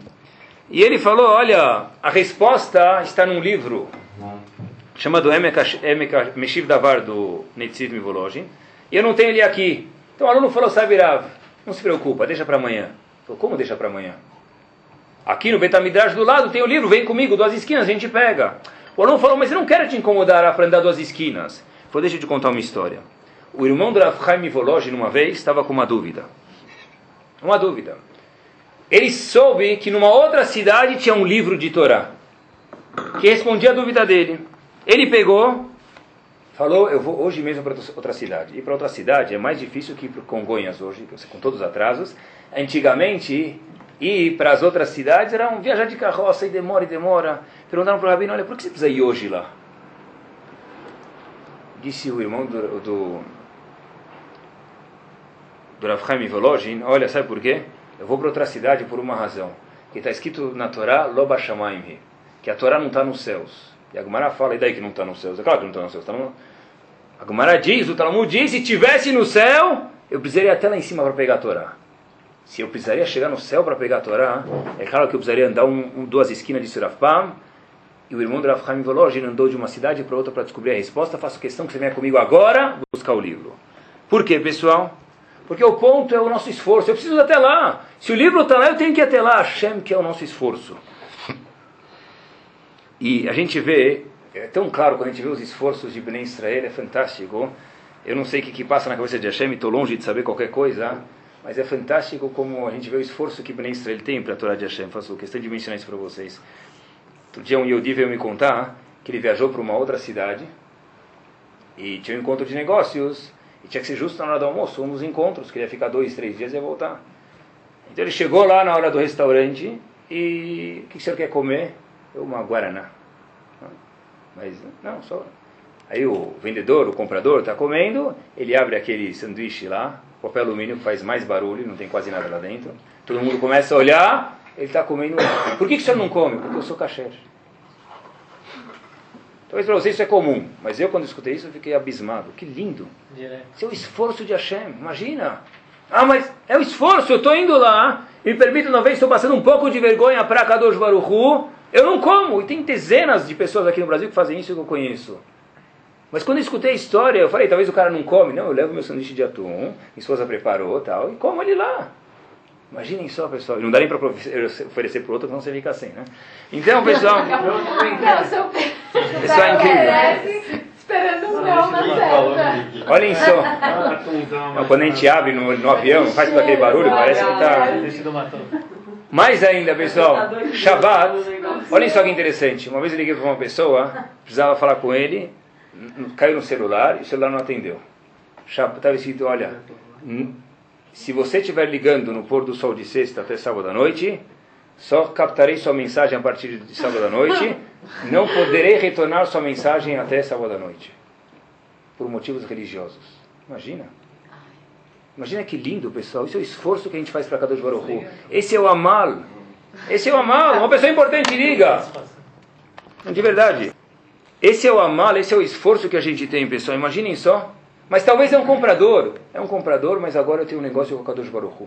e ele falou, olha, a resposta está num livro chamado Meshiv Davar, do Netziv Mivolojin, e eu não tenho ele aqui. Então o aluno falou, sabe Rav, não se preocupa, deixa para amanhã. Falou, como deixa para amanhã? Aqui no Betamidrash do lado tem o livro, vem comigo, duas esquinas, a gente pega. O aluno falou, mas eu não quero te incomodar para andar duas esquinas. Falou, deixa eu te contar uma história. O irmão do Rav Chaim Volozhin, uma vez, estava com uma dúvida. Uma dúvida. Ele soube que numa outra cidade tinha um livro de Torá, que respondia a dúvida dele. Ele pegou, falou, eu vou hoje mesmo para outra cidade. Ir para outra cidade é mais difícil que ir para Congonhas hoje, com todos os atrasos. Antigamente, ir para as outras cidades era um viajar de carroça e demora e demora. Perguntaram para o Rabino, olha, por que você precisa ir hoje lá? Disse o irmão do, do, do Rav Volozhin, olha, sabe por quê? Eu vou para outra cidade por uma razão. Que está escrito na Torá, Loba Shamaim, que a Torá não está nos céus. E a Gemara fala, e daí que não está nos céus? É claro que não está nos céus. Tá no... A Gemara diz, o Talmud diz, se tivesse no céu, eu precisaria até lá em cima para pegar a Torá. Se eu precisaria chegar no céu para pegar a Torá, é claro que eu precisaria andar um, um, duas esquinas de Surafpam, e o irmão do Rav Chaim Volozhin andou de uma cidade para outra para descobrir a resposta. Faço questão que você venha comigo agora buscar o livro. Por quê, pessoal? Porque o ponto é o nosso esforço. Eu preciso ir até lá. Se o livro está lá, eu tenho que ir até lá. Hashem, que é o nosso esforço. *laughs* E a gente vê, é tão claro quando a gente vê os esforços de Bnei Israel, é fantástico. Eu não sei o que, que passa na cabeça de Hashem, estou longe de saber qualquer coisa, mas é fantástico como a gente vê o esforço que Bnei Israel tem para a Torá de Hashem. Faço questão de mencionar isso para vocês. Outro dia um Yodi veio me contar que ele viajou para uma outra cidade e tinha um encontro de negócios e tinha que ser justo na hora do almoço, um dos encontros, queria ficar dois, três dias e ia voltar. Então ele chegou lá na hora do restaurante e o que o senhor quer comer? uma guaraná. Mas, não, só. Aí o vendedor, o comprador, está comendo, ele abre aquele sanduíche lá, papel alumínio que faz mais barulho, não tem quase nada lá dentro. Todo mundo começa a olhar, ele está comendo. Por que, que o senhor não come? Porque eu sou kasher. Talvez para vocês isso é comum, mas eu quando escutei isso eu fiquei abismado. Que lindo! Isso é o esforço de Hashem, imagina! Ah, mas é o esforço, eu estou indo lá, me permito uma vez, estou passando um pouco de vergonha para Kadosh Baruchu, eu não como, e tem dezenas de pessoas aqui no Brasil que fazem isso que eu conheço. Mas quando eu escutei a história, eu falei, talvez o cara não come. Não, eu levo meu sanduíche de atum, minha esposa preparou tal, e como ele lá. Imaginem só, pessoal. Não dá nem para oferecer para o outro, senão você fica sem, né? Então, pessoal... *laughs* pessoal é incrível. Esperando um não na certa. Olhem só. Não, quando a gente abre no, no avião, faz todo aquele barulho, parece que está... Mais ainda, pessoal, Shabbat, olhem só que interessante. Uma vez eu liguei para uma pessoa, precisava falar com ele, caiu no celular e o celular não atendeu. Estava escrito: olha, se você estiver ligando no pôr do sol de sexta até sábado à noite, só captarei sua mensagem a partir de sábado à noite, *laughs* não poderei retornar sua mensagem até sábado à noite. Por motivos religiosos. Imagina. Imagina que lindo, pessoal. Isso é o esforço que a gente faz para Kadosh Baruch Esse é o amal. Esse é o amal. Uma pessoa importante liga. De verdade. Esse é o amal, esse é o esforço que a gente tem, pessoal. Imaginem só. Mas talvez é um comprador. É um comprador, mas agora eu tenho um negócio com o Kadosh Baruch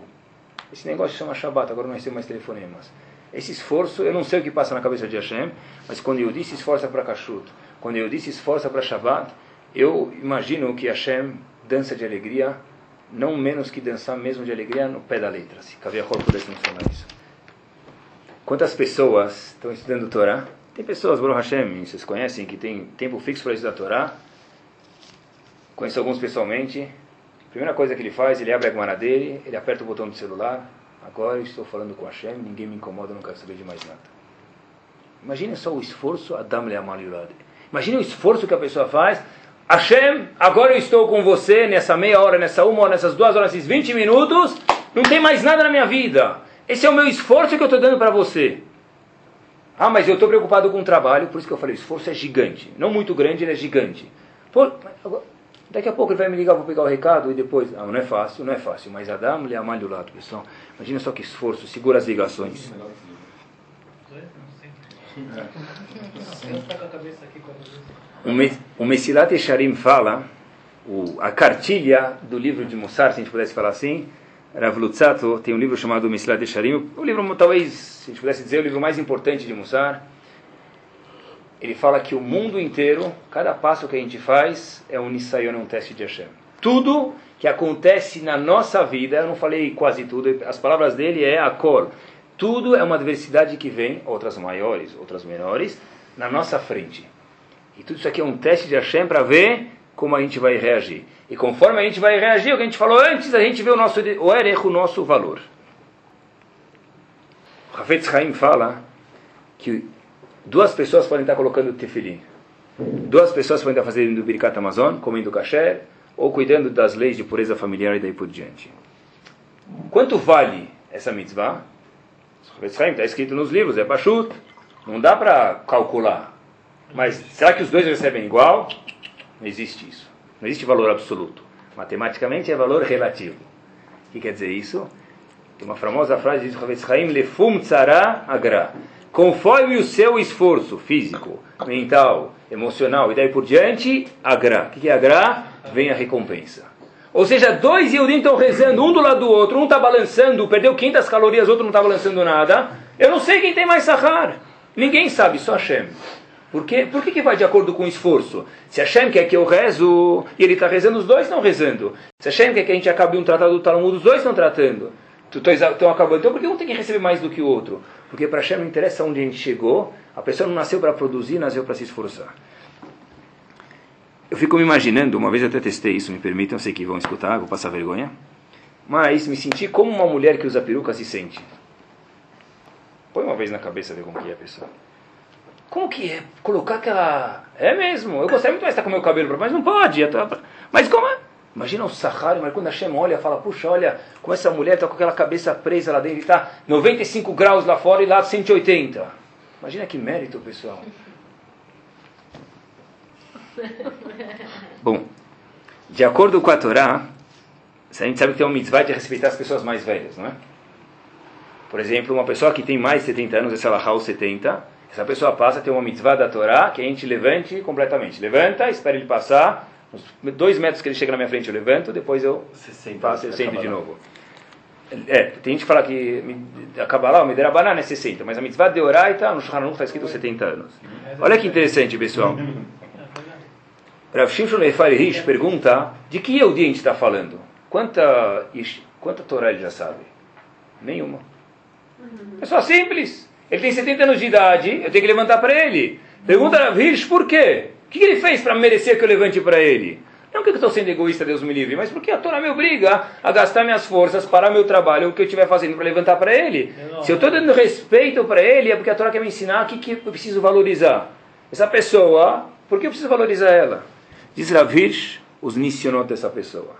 Esse negócio chama Shabbat, agora não recebo mais telefonemas. Esse esforço, eu não sei o que passa na cabeça de Hashem, mas quando eu disse esforça para Kashrut, quando eu disse esforça para Shabbat, eu imagino que Hashem dança de alegria não menos que dançar mesmo de alegria no pé da letra, se Kaviahor pudesse mencionar isso. Quantas pessoas estão estudando Torá? Tem pessoas, Baruch Hashem, vocês conhecem, que tem tempo fixo para estudar Torá. Conheço alguns pessoalmente. A primeira coisa que ele faz, ele abre a guarda dele, ele aperta o botão do celular. Agora eu estou falando com Hashem, ninguém me incomoda, não quero saber de mais nada. Imagine só o esforço, Adam Leamal Imagine o esforço que a pessoa faz Hashem, agora eu estou com você nessa meia hora, nessa uma hora, nessas duas horas, esses 20 minutos, não tem mais nada na minha vida. Esse é o meu esforço que eu estou dando para você. Ah, mas eu estou preocupado com o trabalho, por isso que eu falei, o esforço é gigante. Não muito grande, ele é gigante. Pô, daqui a pouco ele vai me ligar, vou pegar o recado e depois. Ah, não é fácil, não é fácil. Mas Adam lhe amalha o lado, pessoal. Imagina só que esforço, segura as ligações. É. O Mesilat Esharim fala, o, a cartilha do livro de Mussar, se a gente pudesse falar assim, Rav Lutzato tem um livro chamado Mesilat Esharim, o livro, talvez, se a gente pudesse dizer, o livro mais importante de Mussar. Ele fala que o mundo inteiro, cada passo que a gente faz, é um Nisayon, um teste de Hashem. Tudo que acontece na nossa vida, eu não falei quase tudo, as palavras dele é a cor. Tudo é uma diversidade que vem, outras maiores, outras menores, na nossa frente. E tudo isso aqui é um teste de Hashem para ver como a gente vai reagir. E conforme a gente vai reagir, o que a gente falou antes, a gente vê o nosso o erro, o nosso valor. O Hafetz Haim fala que duas pessoas podem estar colocando tefilim. Duas pessoas podem estar fazendo o Birkat Amazon, comendo kasher, ou cuidando das leis de pureza familiar e daí por diante. Quanto vale essa mitzvah? Está escrito nos livros, é Pashut. Não dá para calcular. Mas será que os dois recebem igual? Não existe isso. Não existe valor absoluto. Matematicamente é valor relativo. O que quer dizer isso? Tem uma famosa frase de Ravetz Chaim, Lefum tzara agra. Conforme o seu esforço físico, mental, emocional e daí por diante, agra. O que é agra? Vem a recompensa. Ou seja, dois Yehudim estão rezando, um do lado do outro, um está balançando, perdeu 500 calorias, outro não está balançando nada. Eu não sei quem tem mais sahar. Ninguém sabe, só Hashem. Por, quê? Por que, que vai de acordo com o esforço? Se Hashem quer que eu rezo e ele está rezando, os dois estão rezando. Se Hashem quer que a gente acabe um tratado do Talmud, os dois estão tratando. Estão acabando. Então por que um tem que receber mais do que o outro? Porque para Hashem não interessa onde a gente chegou, a pessoa não nasceu para produzir, nasceu para se esforçar. Eu fico me imaginando, uma vez até testei isso, me permitam, sei que vão escutar, vou passar vergonha, mas me senti como uma mulher que usa peruca se sente. Põe uma vez na cabeça ver como que é a pessoa. Como que é? Colocar aquela... É mesmo, eu gostaria muito mais de estar com o meu cabelo, mas não pode. Mas como é? Imagina o Sahara, mas quando a Shem olha, fala, puxa, olha como essa mulher está com aquela cabeça presa lá dentro, está 95 graus lá fora e lá 180. Imagina que mérito, pessoal. Bom, de acordo com a Torá, a gente sabe que tem uma mitzvah de respeitar as pessoas mais velhas, não é? Por exemplo, uma pessoa que tem mais de 70 anos, essa é 70, essa pessoa passa a ter uma mitzvah da Torá que a gente levante completamente. Levanta, espera ele passar, uns dois metros que ele chega na minha frente eu levanto, depois eu passo, eu sento de novo. É, tem gente que fala que a Kabbalah, o Miderabanan é 60, mas a mitzvah de Oraita, no Shulchan está escrito 70 anos. Olha que interessante, pessoal. *laughs* Rav Shimshon Efari Rish pergunta de que Yehudi a gente está falando? Quanta, quanta Torá ele já sabe? Nenhuma. É só simples. Ele tem 70 anos de idade, eu tenho que levantar para ele. Pergunta Rav Hirsch por quê? O que ele fez para merecer que eu levante para ele? Não que eu estou sendo egoísta, Deus me livre, mas porque a Torá me obriga a gastar minhas forças, parar meu trabalho, o que eu estiver fazendo para levantar para ele. Se eu estou dando respeito para ele, é porque a Torá quer me ensinar o que, que eu preciso valorizar. Essa pessoa, por que eu preciso valorizar ela? Diz Ravish, os missionou dessa pessoa.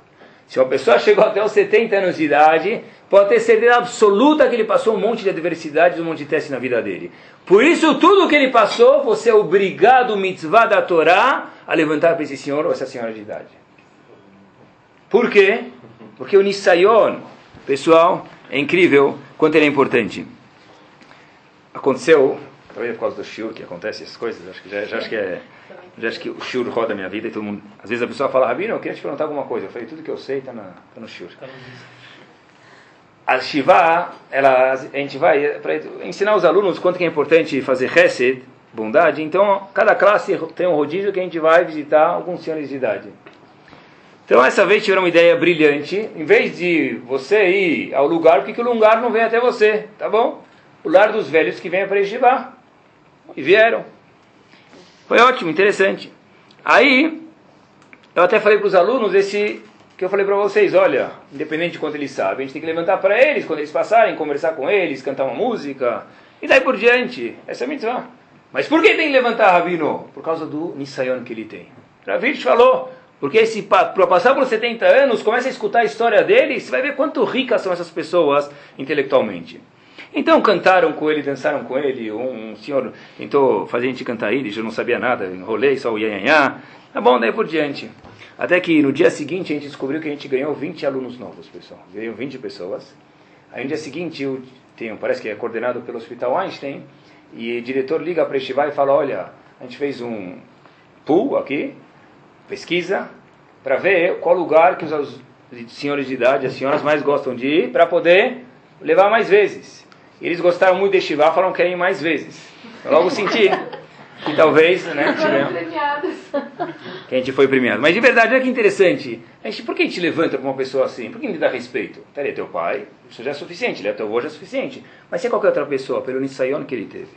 Se uma pessoa chegou até os 70 anos de idade, pode ter certeza absoluta que ele passou um monte de adversidades, um monte de testes na vida dele. Por isso, tudo que ele passou, você é obrigado, mitzvah da Torá, a levantar para esse senhor ou essa senhora de idade. Por quê? Porque o Nisayon, pessoal, é incrível quanto ele é importante. Aconteceu, talvez por causa do shiur que acontece essas coisas, acho que já, já acho que é já acho que o shiur roda a minha vida e todo mundo. Às vezes a pessoa fala, Rabino, eu queria te perguntar alguma coisa. Eu falei, tudo que eu sei está tá no shiur. A Shiva, ela, a gente vai para ensinar os alunos quanto que é importante fazer Hesed, bondade. Então, cada classe tem um rodízio que a gente vai visitar alguns senhores de idade. Então, essa vez tiveram uma ideia brilhante. Em vez de você ir ao lugar, por que, que o lugar não vem até você? Tá bom? O lar dos velhos que vem para Yeshiva. E vieram. Foi ótimo, interessante. Aí, eu até falei para os alunos esse que eu falei para vocês, olha, independente de quanto eles sabem, a gente tem que levantar para eles quando eles passarem, conversar com eles, cantar uma música, e daí por diante. Essa é a mitzvah. Mas por que tem que levantar Rabino? Por causa do Nisayon que ele tem. Ravish falou, porque para passar por 70 anos, começa a escutar a história dele, você vai ver quanto ricas são essas pessoas intelectualmente. Então cantaram com ele, dançaram com ele. Um, senhor tentou fazer a gente cantar ele, eu não sabia nada, enrolei só o ianhanhá. Tá bom, daí por diante. Até que no dia seguinte a gente descobriu que a gente ganhou 20 alunos novos, pessoal. Ganhou 20 pessoas. Aí no dia seguinte, eu tenho, parece que é coordenado pelo Hospital Einstein, e o diretor liga para este e fala: Olha, a gente fez um pool aqui, pesquisa, para ver qual lugar que os senhores de idade, as senhoras mais gostam de ir, para poder levar mais vezes. Eles gostaram muito de Shiva, falaram que querem mais vezes. Eu logo senti *laughs* que talvez, né, *laughs* que a gente foi premiado. Mas de verdade, olha que interessante. A gente, por que a gente levanta para uma pessoa assim? Por que a gente dá respeito? Ele é teu pai, isso já é suficiente. Ele é teu avô, já é suficiente. Mas se é qualquer outra pessoa, pelo Nisayon que ele teve.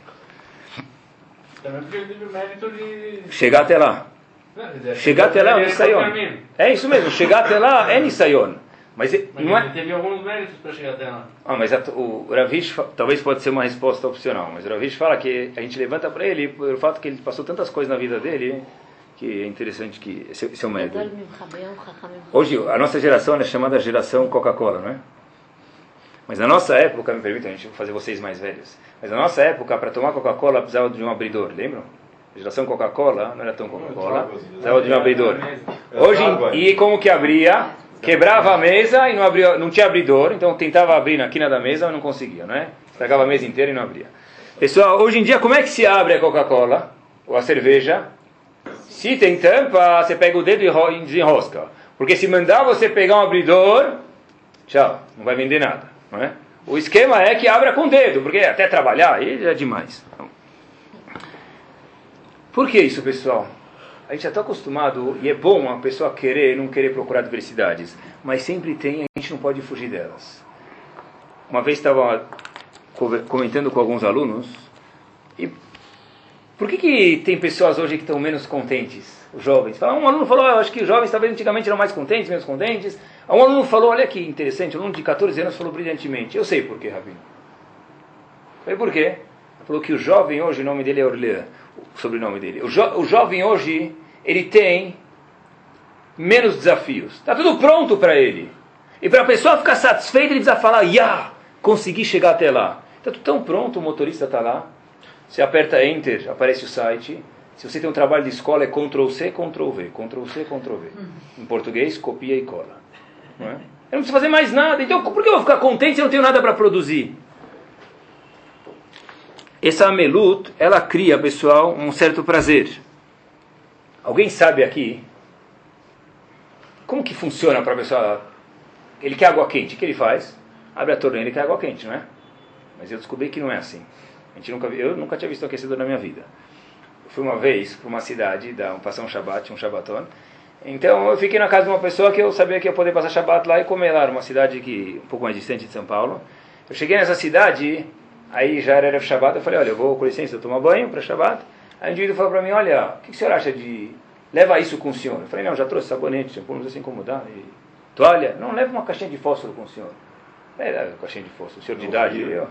Também porque ele teve o mérito de... Chegar até lá. Chegar até lá é o Nisayon. É isso mesmo, chegar até lá é *laughs* Nisayon. Mas, mas não é... teve alguns méritos para chegar até lá. Ah, mas a, o Ravish talvez pode ser uma resposta opcional, mas o Ravish fala que a gente levanta para ele pelo fato que ele passou tantas coisas na vida dele que é interessante que esse, esse é o mérito. Hoje a nossa geração é chamada geração Coca-Cola, não é? Mas na nossa época, me permitam, a gente fazer vocês mais velhos. Mas na nossa época, para tomar Coca-Cola precisava de um abridor, lembram? A geração Coca-Cola não era tão Coca-Cola, precisava de um abridor. Hoje, e como que abria? Quebrava a mesa e não, abria, não tinha abridor, então tentava abrir na quina da mesa, mas não conseguia, né? Estragava a mesa inteira e não abria. Pessoal, hoje em dia, como é que se abre a Coca-Cola ou a cerveja? Se tem tampa, você pega o dedo e desenrosca. Porque se mandar você pegar um abridor, tchau, não vai vender nada. Não é? O esquema é que abra com o dedo, porque até trabalhar aí é demais. Por que isso, pessoal? A gente já está acostumado, e é bom a pessoa querer e não querer procurar adversidades, mas sempre tem, a gente não pode fugir delas. Uma vez estava comentando com alguns alunos, e por que, que tem pessoas hoje que estão menos contentes? Os jovens. Um aluno falou, eu acho que os jovens talvez antigamente eram mais contentes, menos contentes. Um aluno falou, olha que interessante, um aluno de 14 anos falou brilhantemente. Eu sei por quê, Rabino. Falei, por quê? Ele falou que o jovem hoje, o nome dele é Orlean, sobrenome dele. O, jo o jovem hoje, ele tem menos desafios. Está tudo pronto para ele. E para a pessoa ficar satisfeita, ele precisa falar, ya, consegui chegar até lá. Está tudo tão pronto, o motorista está lá. Você aperta Enter, aparece o site. Se você tem um trabalho de escola, é Ctrl C, Ctrl V, Ctrl C, Ctrl V. Em português, copia e cola. Não é? Eu não preciso fazer mais nada. Então, por que eu vou ficar contente se eu não tenho nada para produzir? Essa Amelut, ela cria, pessoal, um certo prazer. Alguém sabe aqui como que funciona para a pessoa? Ele quer água quente, o que ele faz? Abre a torneira e quer água quente, não é? Mas eu descobri que não é assim. A gente nunca, eu nunca tinha visto um aquecedor na minha vida. Eu fui uma vez para uma cidade, dar, passar um Shabat, um Shabaton. Então eu fiquei na casa de uma pessoa que eu sabia que ia poder passar Shabat lá e comer lá, uma cidade que um pouco mais distante de São Paulo. Eu cheguei nessa cidade, aí já era Shabat, eu falei, olha, eu vou com licença tomar banho para Shabat. Aí o indivíduo falou para mim, olha, o que, que o senhor acha de... Leva isso com o senhor. Eu falei, não, já trouxe sabonete, shampoo, não precisa se incomodar. E... Toalha? Não, leva uma caixinha de fósforo com o senhor. É, caixinha de força, o senhor de idade. Eu,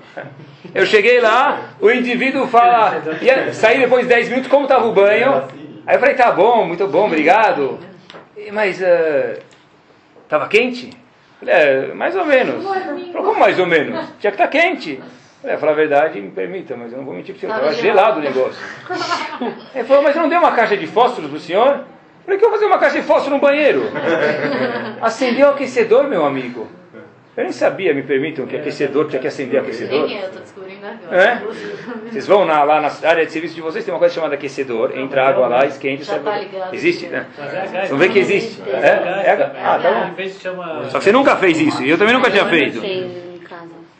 eu cheguei lá, o indivíduo fala, ia sair depois de 10 minutos, como estava o banho? Aí eu falei, tá bom, muito bom, obrigado. Mas, estava uh, quente? Falei, é, mais ou menos. Falei, como mais ou menos? Tinha que estar tá quente. Falei, falar a verdade, me permita, mas eu não vou mentir para o senhor, estava gelado o negócio. *laughs* Ele falou, mas não deu uma caixa de fósforos para o senhor? Falei, que eu vou fazer uma caixa de fósforo no banheiro? *laughs* Acendeu o aquecedor, meu amigo. Eu nem sabia, me permitam, que aquecedor tinha que acender aquecedor. Nem eu, estou descobrindo agora. É? Vocês vão na, lá na área de serviço de vocês, tem uma coisa chamada aquecedor, entra água lá, esquenta, Já tá ligado. Existe, né? Vamos ver que existe. É? é? Ah, tá bom. Só que você nunca fez isso, e eu também nunca tinha feito.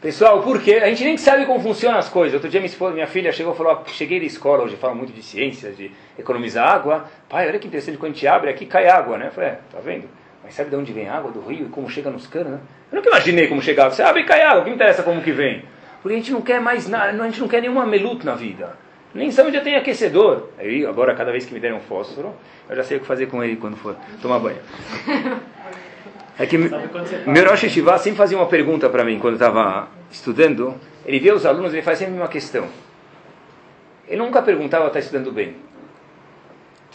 Pessoal, por quê? A gente nem sabe como funcionam as coisas. Outro dia minha, esposa, minha filha chegou e falou, cheguei da escola, hoje fala muito de ciências, de economizar água. Pai, olha que interessante, quando a gente abre aqui cai água, né? Eu falei, é, tá vendo? Mas sabe de onde vem água do rio e como chega nos canos? Né? Eu nunca imaginei como chegava. Você abre e cai água, o que me interessa como que vem? Porque a gente não quer mais nada, a gente não quer nenhuma meluta na vida. Nem sabe onde tem aquecedor. Aí, agora, cada vez que me derem um fósforo, eu já sei o que fazer com ele quando for tomar banho. *laughs* É que meu Rosh Hashivá sempre fazia uma pergunta para mim quando estava estudando. Ele via os alunos, ele faz sempre uma questão. Ele nunca perguntava, está estudando bem.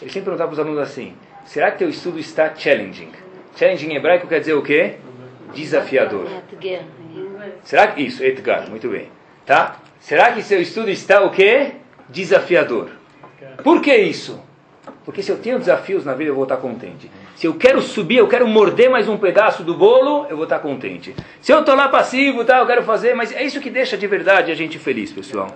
Ele sempre perguntava para os alunos assim: será que teu estudo está challenging? Challenge em hebraico quer dizer o quê? Desafiador. Será que isso, Edgar, muito bem. Tá? Será que seu estudo está o quê? Desafiador. Por que isso? Porque se eu tenho desafios na vida, eu vou estar contente. Se eu quero subir, eu quero morder mais um pedaço do bolo, eu vou estar contente. Se eu estou lá passivo, tá, eu quero fazer, mas é isso que deixa de verdade a gente feliz, pessoal.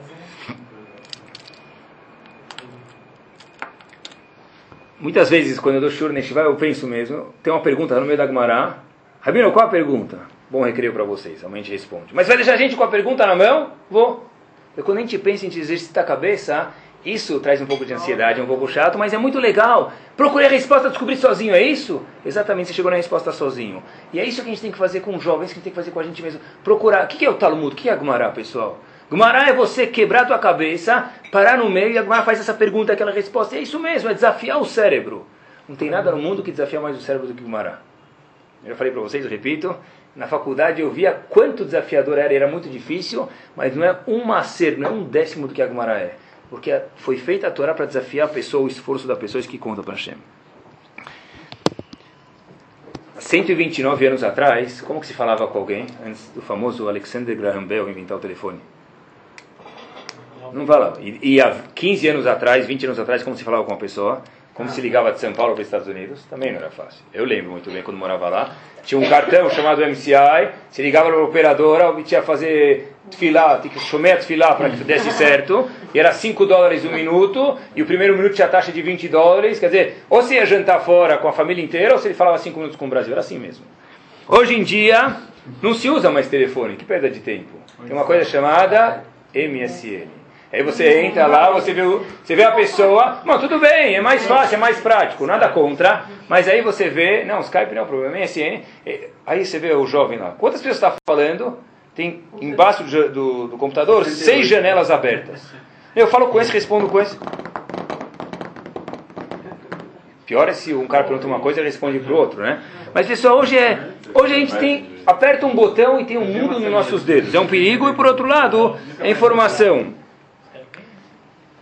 Muitas vezes, quando eu dou shur Neshiva, eu penso mesmo, tem uma pergunta no meio da Gemara. Rabino, qual a pergunta? Bom recreio para vocês, a gente responde. Mas vai deixar a gente com a pergunta na mão? Vou. E quando a gente pensa em exercitar a cabeça, isso traz um pouco de ansiedade, é um pouco chato, mas é muito legal. Procurei a resposta, descobrir sozinho, é isso? Exatamente, você chegou na resposta sozinho. E é isso que a gente tem que fazer com os jovens, que a gente tem que fazer com a gente mesmo. Procurar. O que é o Talmud? O que é a Gemara, pessoal? Gumará é você quebrar a tua cabeça, parar no meio e a Gumará faz essa pergunta, aquela resposta. É isso mesmo, é desafiar o cérebro. Não tem nada no mundo que desafia mais o cérebro do que Gumará. Eu já falei para vocês, eu repito, na faculdade eu via quanto desafiador era, era muito difícil, mas não é um macer, não é um décimo do que a Gumará é. Porque foi feita a Torá para desafiar a pessoa, o esforço da pessoa, isso que conta para Hashem. 129 anos atrás, como que se falava com alguém, antes do famoso Alexander Graham Bell inventar o telefone? Não falava. E, e há 15 anos atrás, 20 anos atrás, como se falava com uma pessoa? Como se ligava de São Paulo para os Estados Unidos, também não era fácil. Eu lembro muito bem quando morava lá. Tinha um cartão chamado MCI, se ligava para a operadora, tinha que fazer filar, tinha que chomer filar para que desse certo, e era 5 dólares um minuto, e o primeiro minuto tinha taxa de 20 dólares, quer dizer, ou você ia jantar fora com a família inteira, ou ele falava 5 minutos com o Brasil, era assim mesmo. Hoje em dia, não se usa mais telefone, que perda de tempo. Tem uma coisa chamada MSN. Aí você entra lá, você vê, você vê a pessoa, não, tudo bem, é mais fácil, é mais prático, nada contra, mas aí você vê, não, Skype não é um problema, MSN, aí você vê o jovem lá, quantas pessoas está falando, tem embaixo do, do, do computador seis janelas abertas. Eu falo com esse, respondo com esse. Pior é se um cara pergunta uma coisa e responde para o outro, né? Mas pessoal, hoje é, hoje a gente tem, aperta um botão e tem um mundo nos nossos dedos. É um perigo e por outro lado, é informação.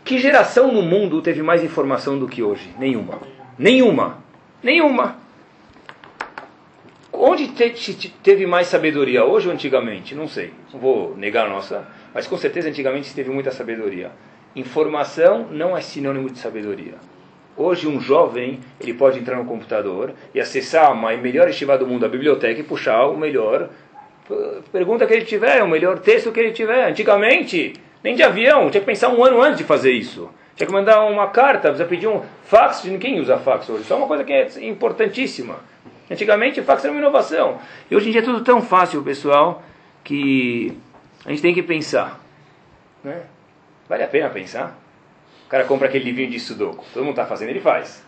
Que geração no mundo teve mais informação do que hoje? Nenhuma. Nenhuma. Nenhuma. Onde te, teve mais sabedoria? Hoje ou antigamente? Não sei. Não vou negar a nossa. Mas com certeza antigamente teve muita sabedoria. Informação não é sinônimo de sabedoria. Hoje um jovem, ele pode entrar no computador e acessar a melhor estiva do mundo, a biblioteca, e puxar o melhor pergunta que ele tiver, o melhor texto que ele tiver. Antigamente, nem de avião, tinha que pensar um ano antes de fazer isso. Tinha que mandar uma carta, precisa pedir um fax, ninguém usa fax hoje. Isso é uma coisa que é importantíssima. Antigamente fax era uma inovação. E hoje em dia é tudo tão fácil, pessoal, que a gente tem que pensar. Né? Vale a pena pensar? O cara compra aquele livrinho de Sudoku. Todo mundo está fazendo, ele faz.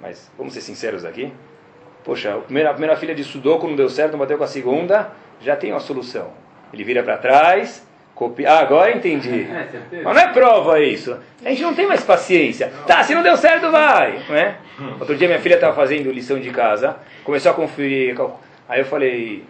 Mas vamos ser sinceros aqui. Poxa, a primeira, a primeira filha de Sudoku não deu certo, não bateu com a segunda, já tem uma solução. Ele vira para trás, Copiar. Ah, agora entendi. É, Mas não é prova isso. A gente não tem mais paciência. Tá, se não deu certo, vai. Não é? Outro dia minha filha estava fazendo lição de casa, começou a conferir. Aí eu falei,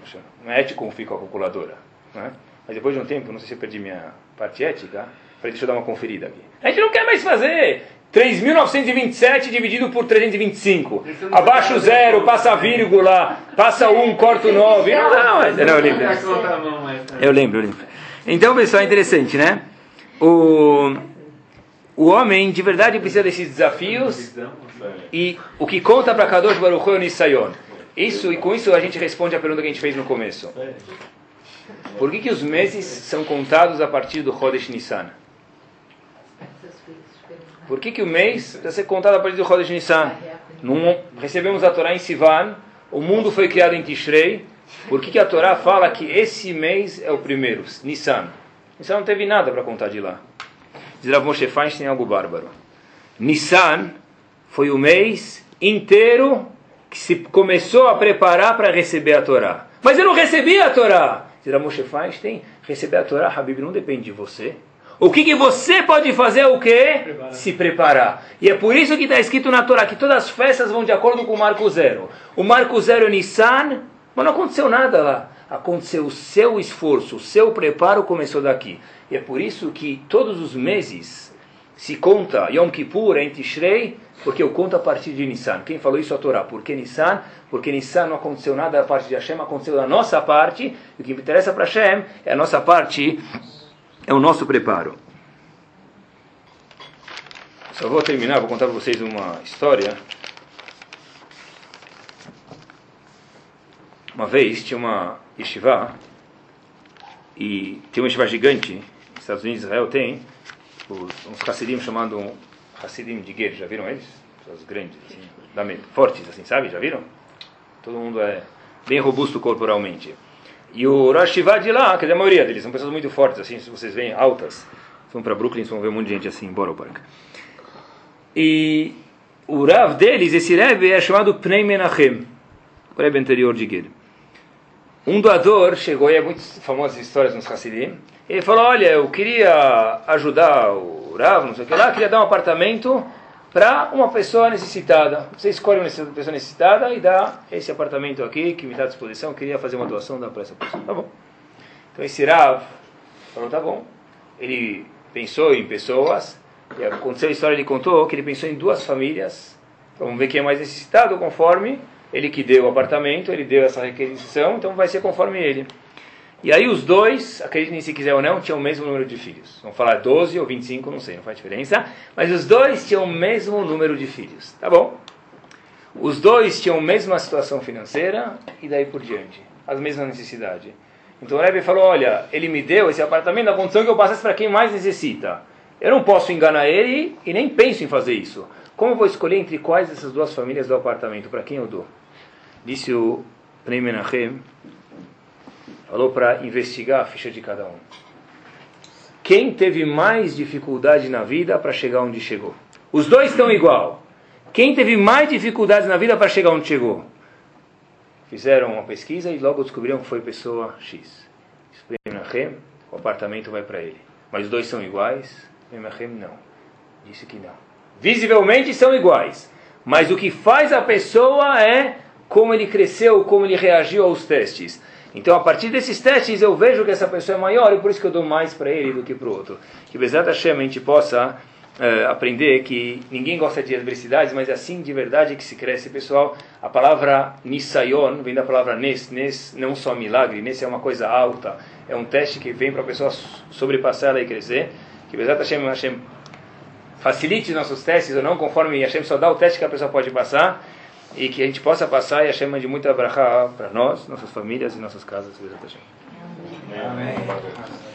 não é ético conferir com a calculadora. Não é? Mas depois de um tempo, não sei se eu perdi minha parte ética, falei, deixa eu dar uma conferida aqui. A gente não quer mais fazer. 3.927 dividido por 325. Abaixo zero, passa vírgula, passa um, corta o nove. Não, não, não, eu lembro. Eu lembro, eu lembro. Então, pessoal, é interessante, né? O, o homem, de verdade, precisa desses desafios. E o que conta para Kadosh Baruch Hu é Nisayon. Isso, e com isso a gente responde a pergunta que a gente fez no começo. Por que, que os meses são contados a partir do Chodesh Nissan? Por que, que o mês deve ser contado a partir do Chodesh Nissan? Num, recebemos a Torá em Sivan, o mundo foi criado em Tishrei, por que, que a Torá fala que esse mês é o primeiro, Nissan? Nissan não teve nada para contar de lá. Diz Rav Moshe Feinstein algo bárbaro. Nissan foi o mês inteiro que se começou a preparar para receber a Torá. Mas eu não recebi a Torá. Diz Rav Moshe Feinstein, receber a Torá, Habib, não depende de você. O que, que você pode fazer é o quê? Preparar. Se preparar. E é por isso que está escrito na Torá que todas as festas vão de acordo com o Marco Zero. O Marco Zero é Nissan, mas não aconteceu nada lá. Aconteceu o seu esforço, o seu preparo começou daqui. E é por isso que todos os meses se conta Yom Kippur em Tishrei, porque eu conto a partir de Nissan. Quem falou isso é a Torá. Por que Nissan? Porque Nissan não aconteceu nada da parte de Hashem, aconteceu da nossa parte. E o que interessa para Hashem é a nossa parte, é o nosso preparo. Só vou terminar, vou contar para vocês uma história Uma vez tinha uma yeshiva, e tem uma yeshiva gigante, nos Estados Unidos Israel tem, uns Hassidim chamados Hassidim de Ger, já viram eles? Pessoas grandes, assim, fortes, assim, sabe? Já viram? Todo mundo é bem robusto corporalmente. E o Rosh de lá, quer dizer, a maioria deles, são pessoas muito fortes, assim, se vocês veem, altas. Vão para Brooklyn, vão ver um monte de gente assim em Borough Park. E o Rav deles, esse Rebbe, é chamado Pnei Menachem, o Rebbe anterior de Ger. Um doador chegou, e é muito famosas histórias nos Hassidim, ele falou, olha, eu queria ajudar o Rav, não sei o que lá, queria dar um apartamento para uma pessoa necessitada. Você escolhe uma pessoa necessitada e dá esse apartamento aqui, que me está à disposição, eu queria fazer uma doação, para essa pessoa. Tá bom. Então esse Rav falou, tá bom. Ele pensou em pessoas, e aconteceu a história, ele contou que ele pensou em duas famílias, vamos ver quem é mais necessitado, conforme ele que deu o apartamento, ele deu essa requisição, então vai ser conforme ele. E aí os dois, acreditem se quiser ou não, tinham o mesmo número de filhos. Vamos falar 12 ou 25, não sei, não faz diferença. Mas os dois tinham o mesmo número de filhos. Tá bom? Os dois tinham a mesma situação financeira e daí por diante. As mesmas necessidades. Então o Rebbe falou, olha, ele me deu esse apartamento na condição que eu passasse para quem mais necessita. Eu não posso enganar ele e nem penso em fazer isso. Como vou escolher entre quais dessas duas famílias do apartamento? Para quem eu dou? Disse o Pnei Menachem, falou para investigar a ficha de cada um. Quem teve mais dificuldade na vida para chegar onde chegou? Os dois estão igual. Quem teve mais dificuldades na vida para chegar onde chegou? Fizeram uma pesquisa e logo descobriram que foi pessoa X. O apartamento vai para ele. Mas os dois são iguais? Menachem não. Disse que não. Visivelmente são iguais. Mas o que faz a pessoa é como ele cresceu, como ele reagiu aos testes. Então, a partir desses testes, eu vejo que essa pessoa é maior e por isso que eu dou mais para ele do que para o outro. Que Bezat Hashem a gente possa uh, aprender que ninguém gosta de adversidades, mas é assim de verdade que se cresce. Pessoal, a palavra Nisayon vem da palavra Nes. Nes não só milagre, Nes é uma coisa alta. É um teste que vem para a pessoa sobrepassar ela e crescer. Que Bezat Hashem, Hashem facilite nossos testes ou não, conforme Hashem só dá o teste que a pessoa pode passar e que a gente possa passar e Hashem mande muita brachá para nós, nossas famílias e nossas casas. Amém. Amém.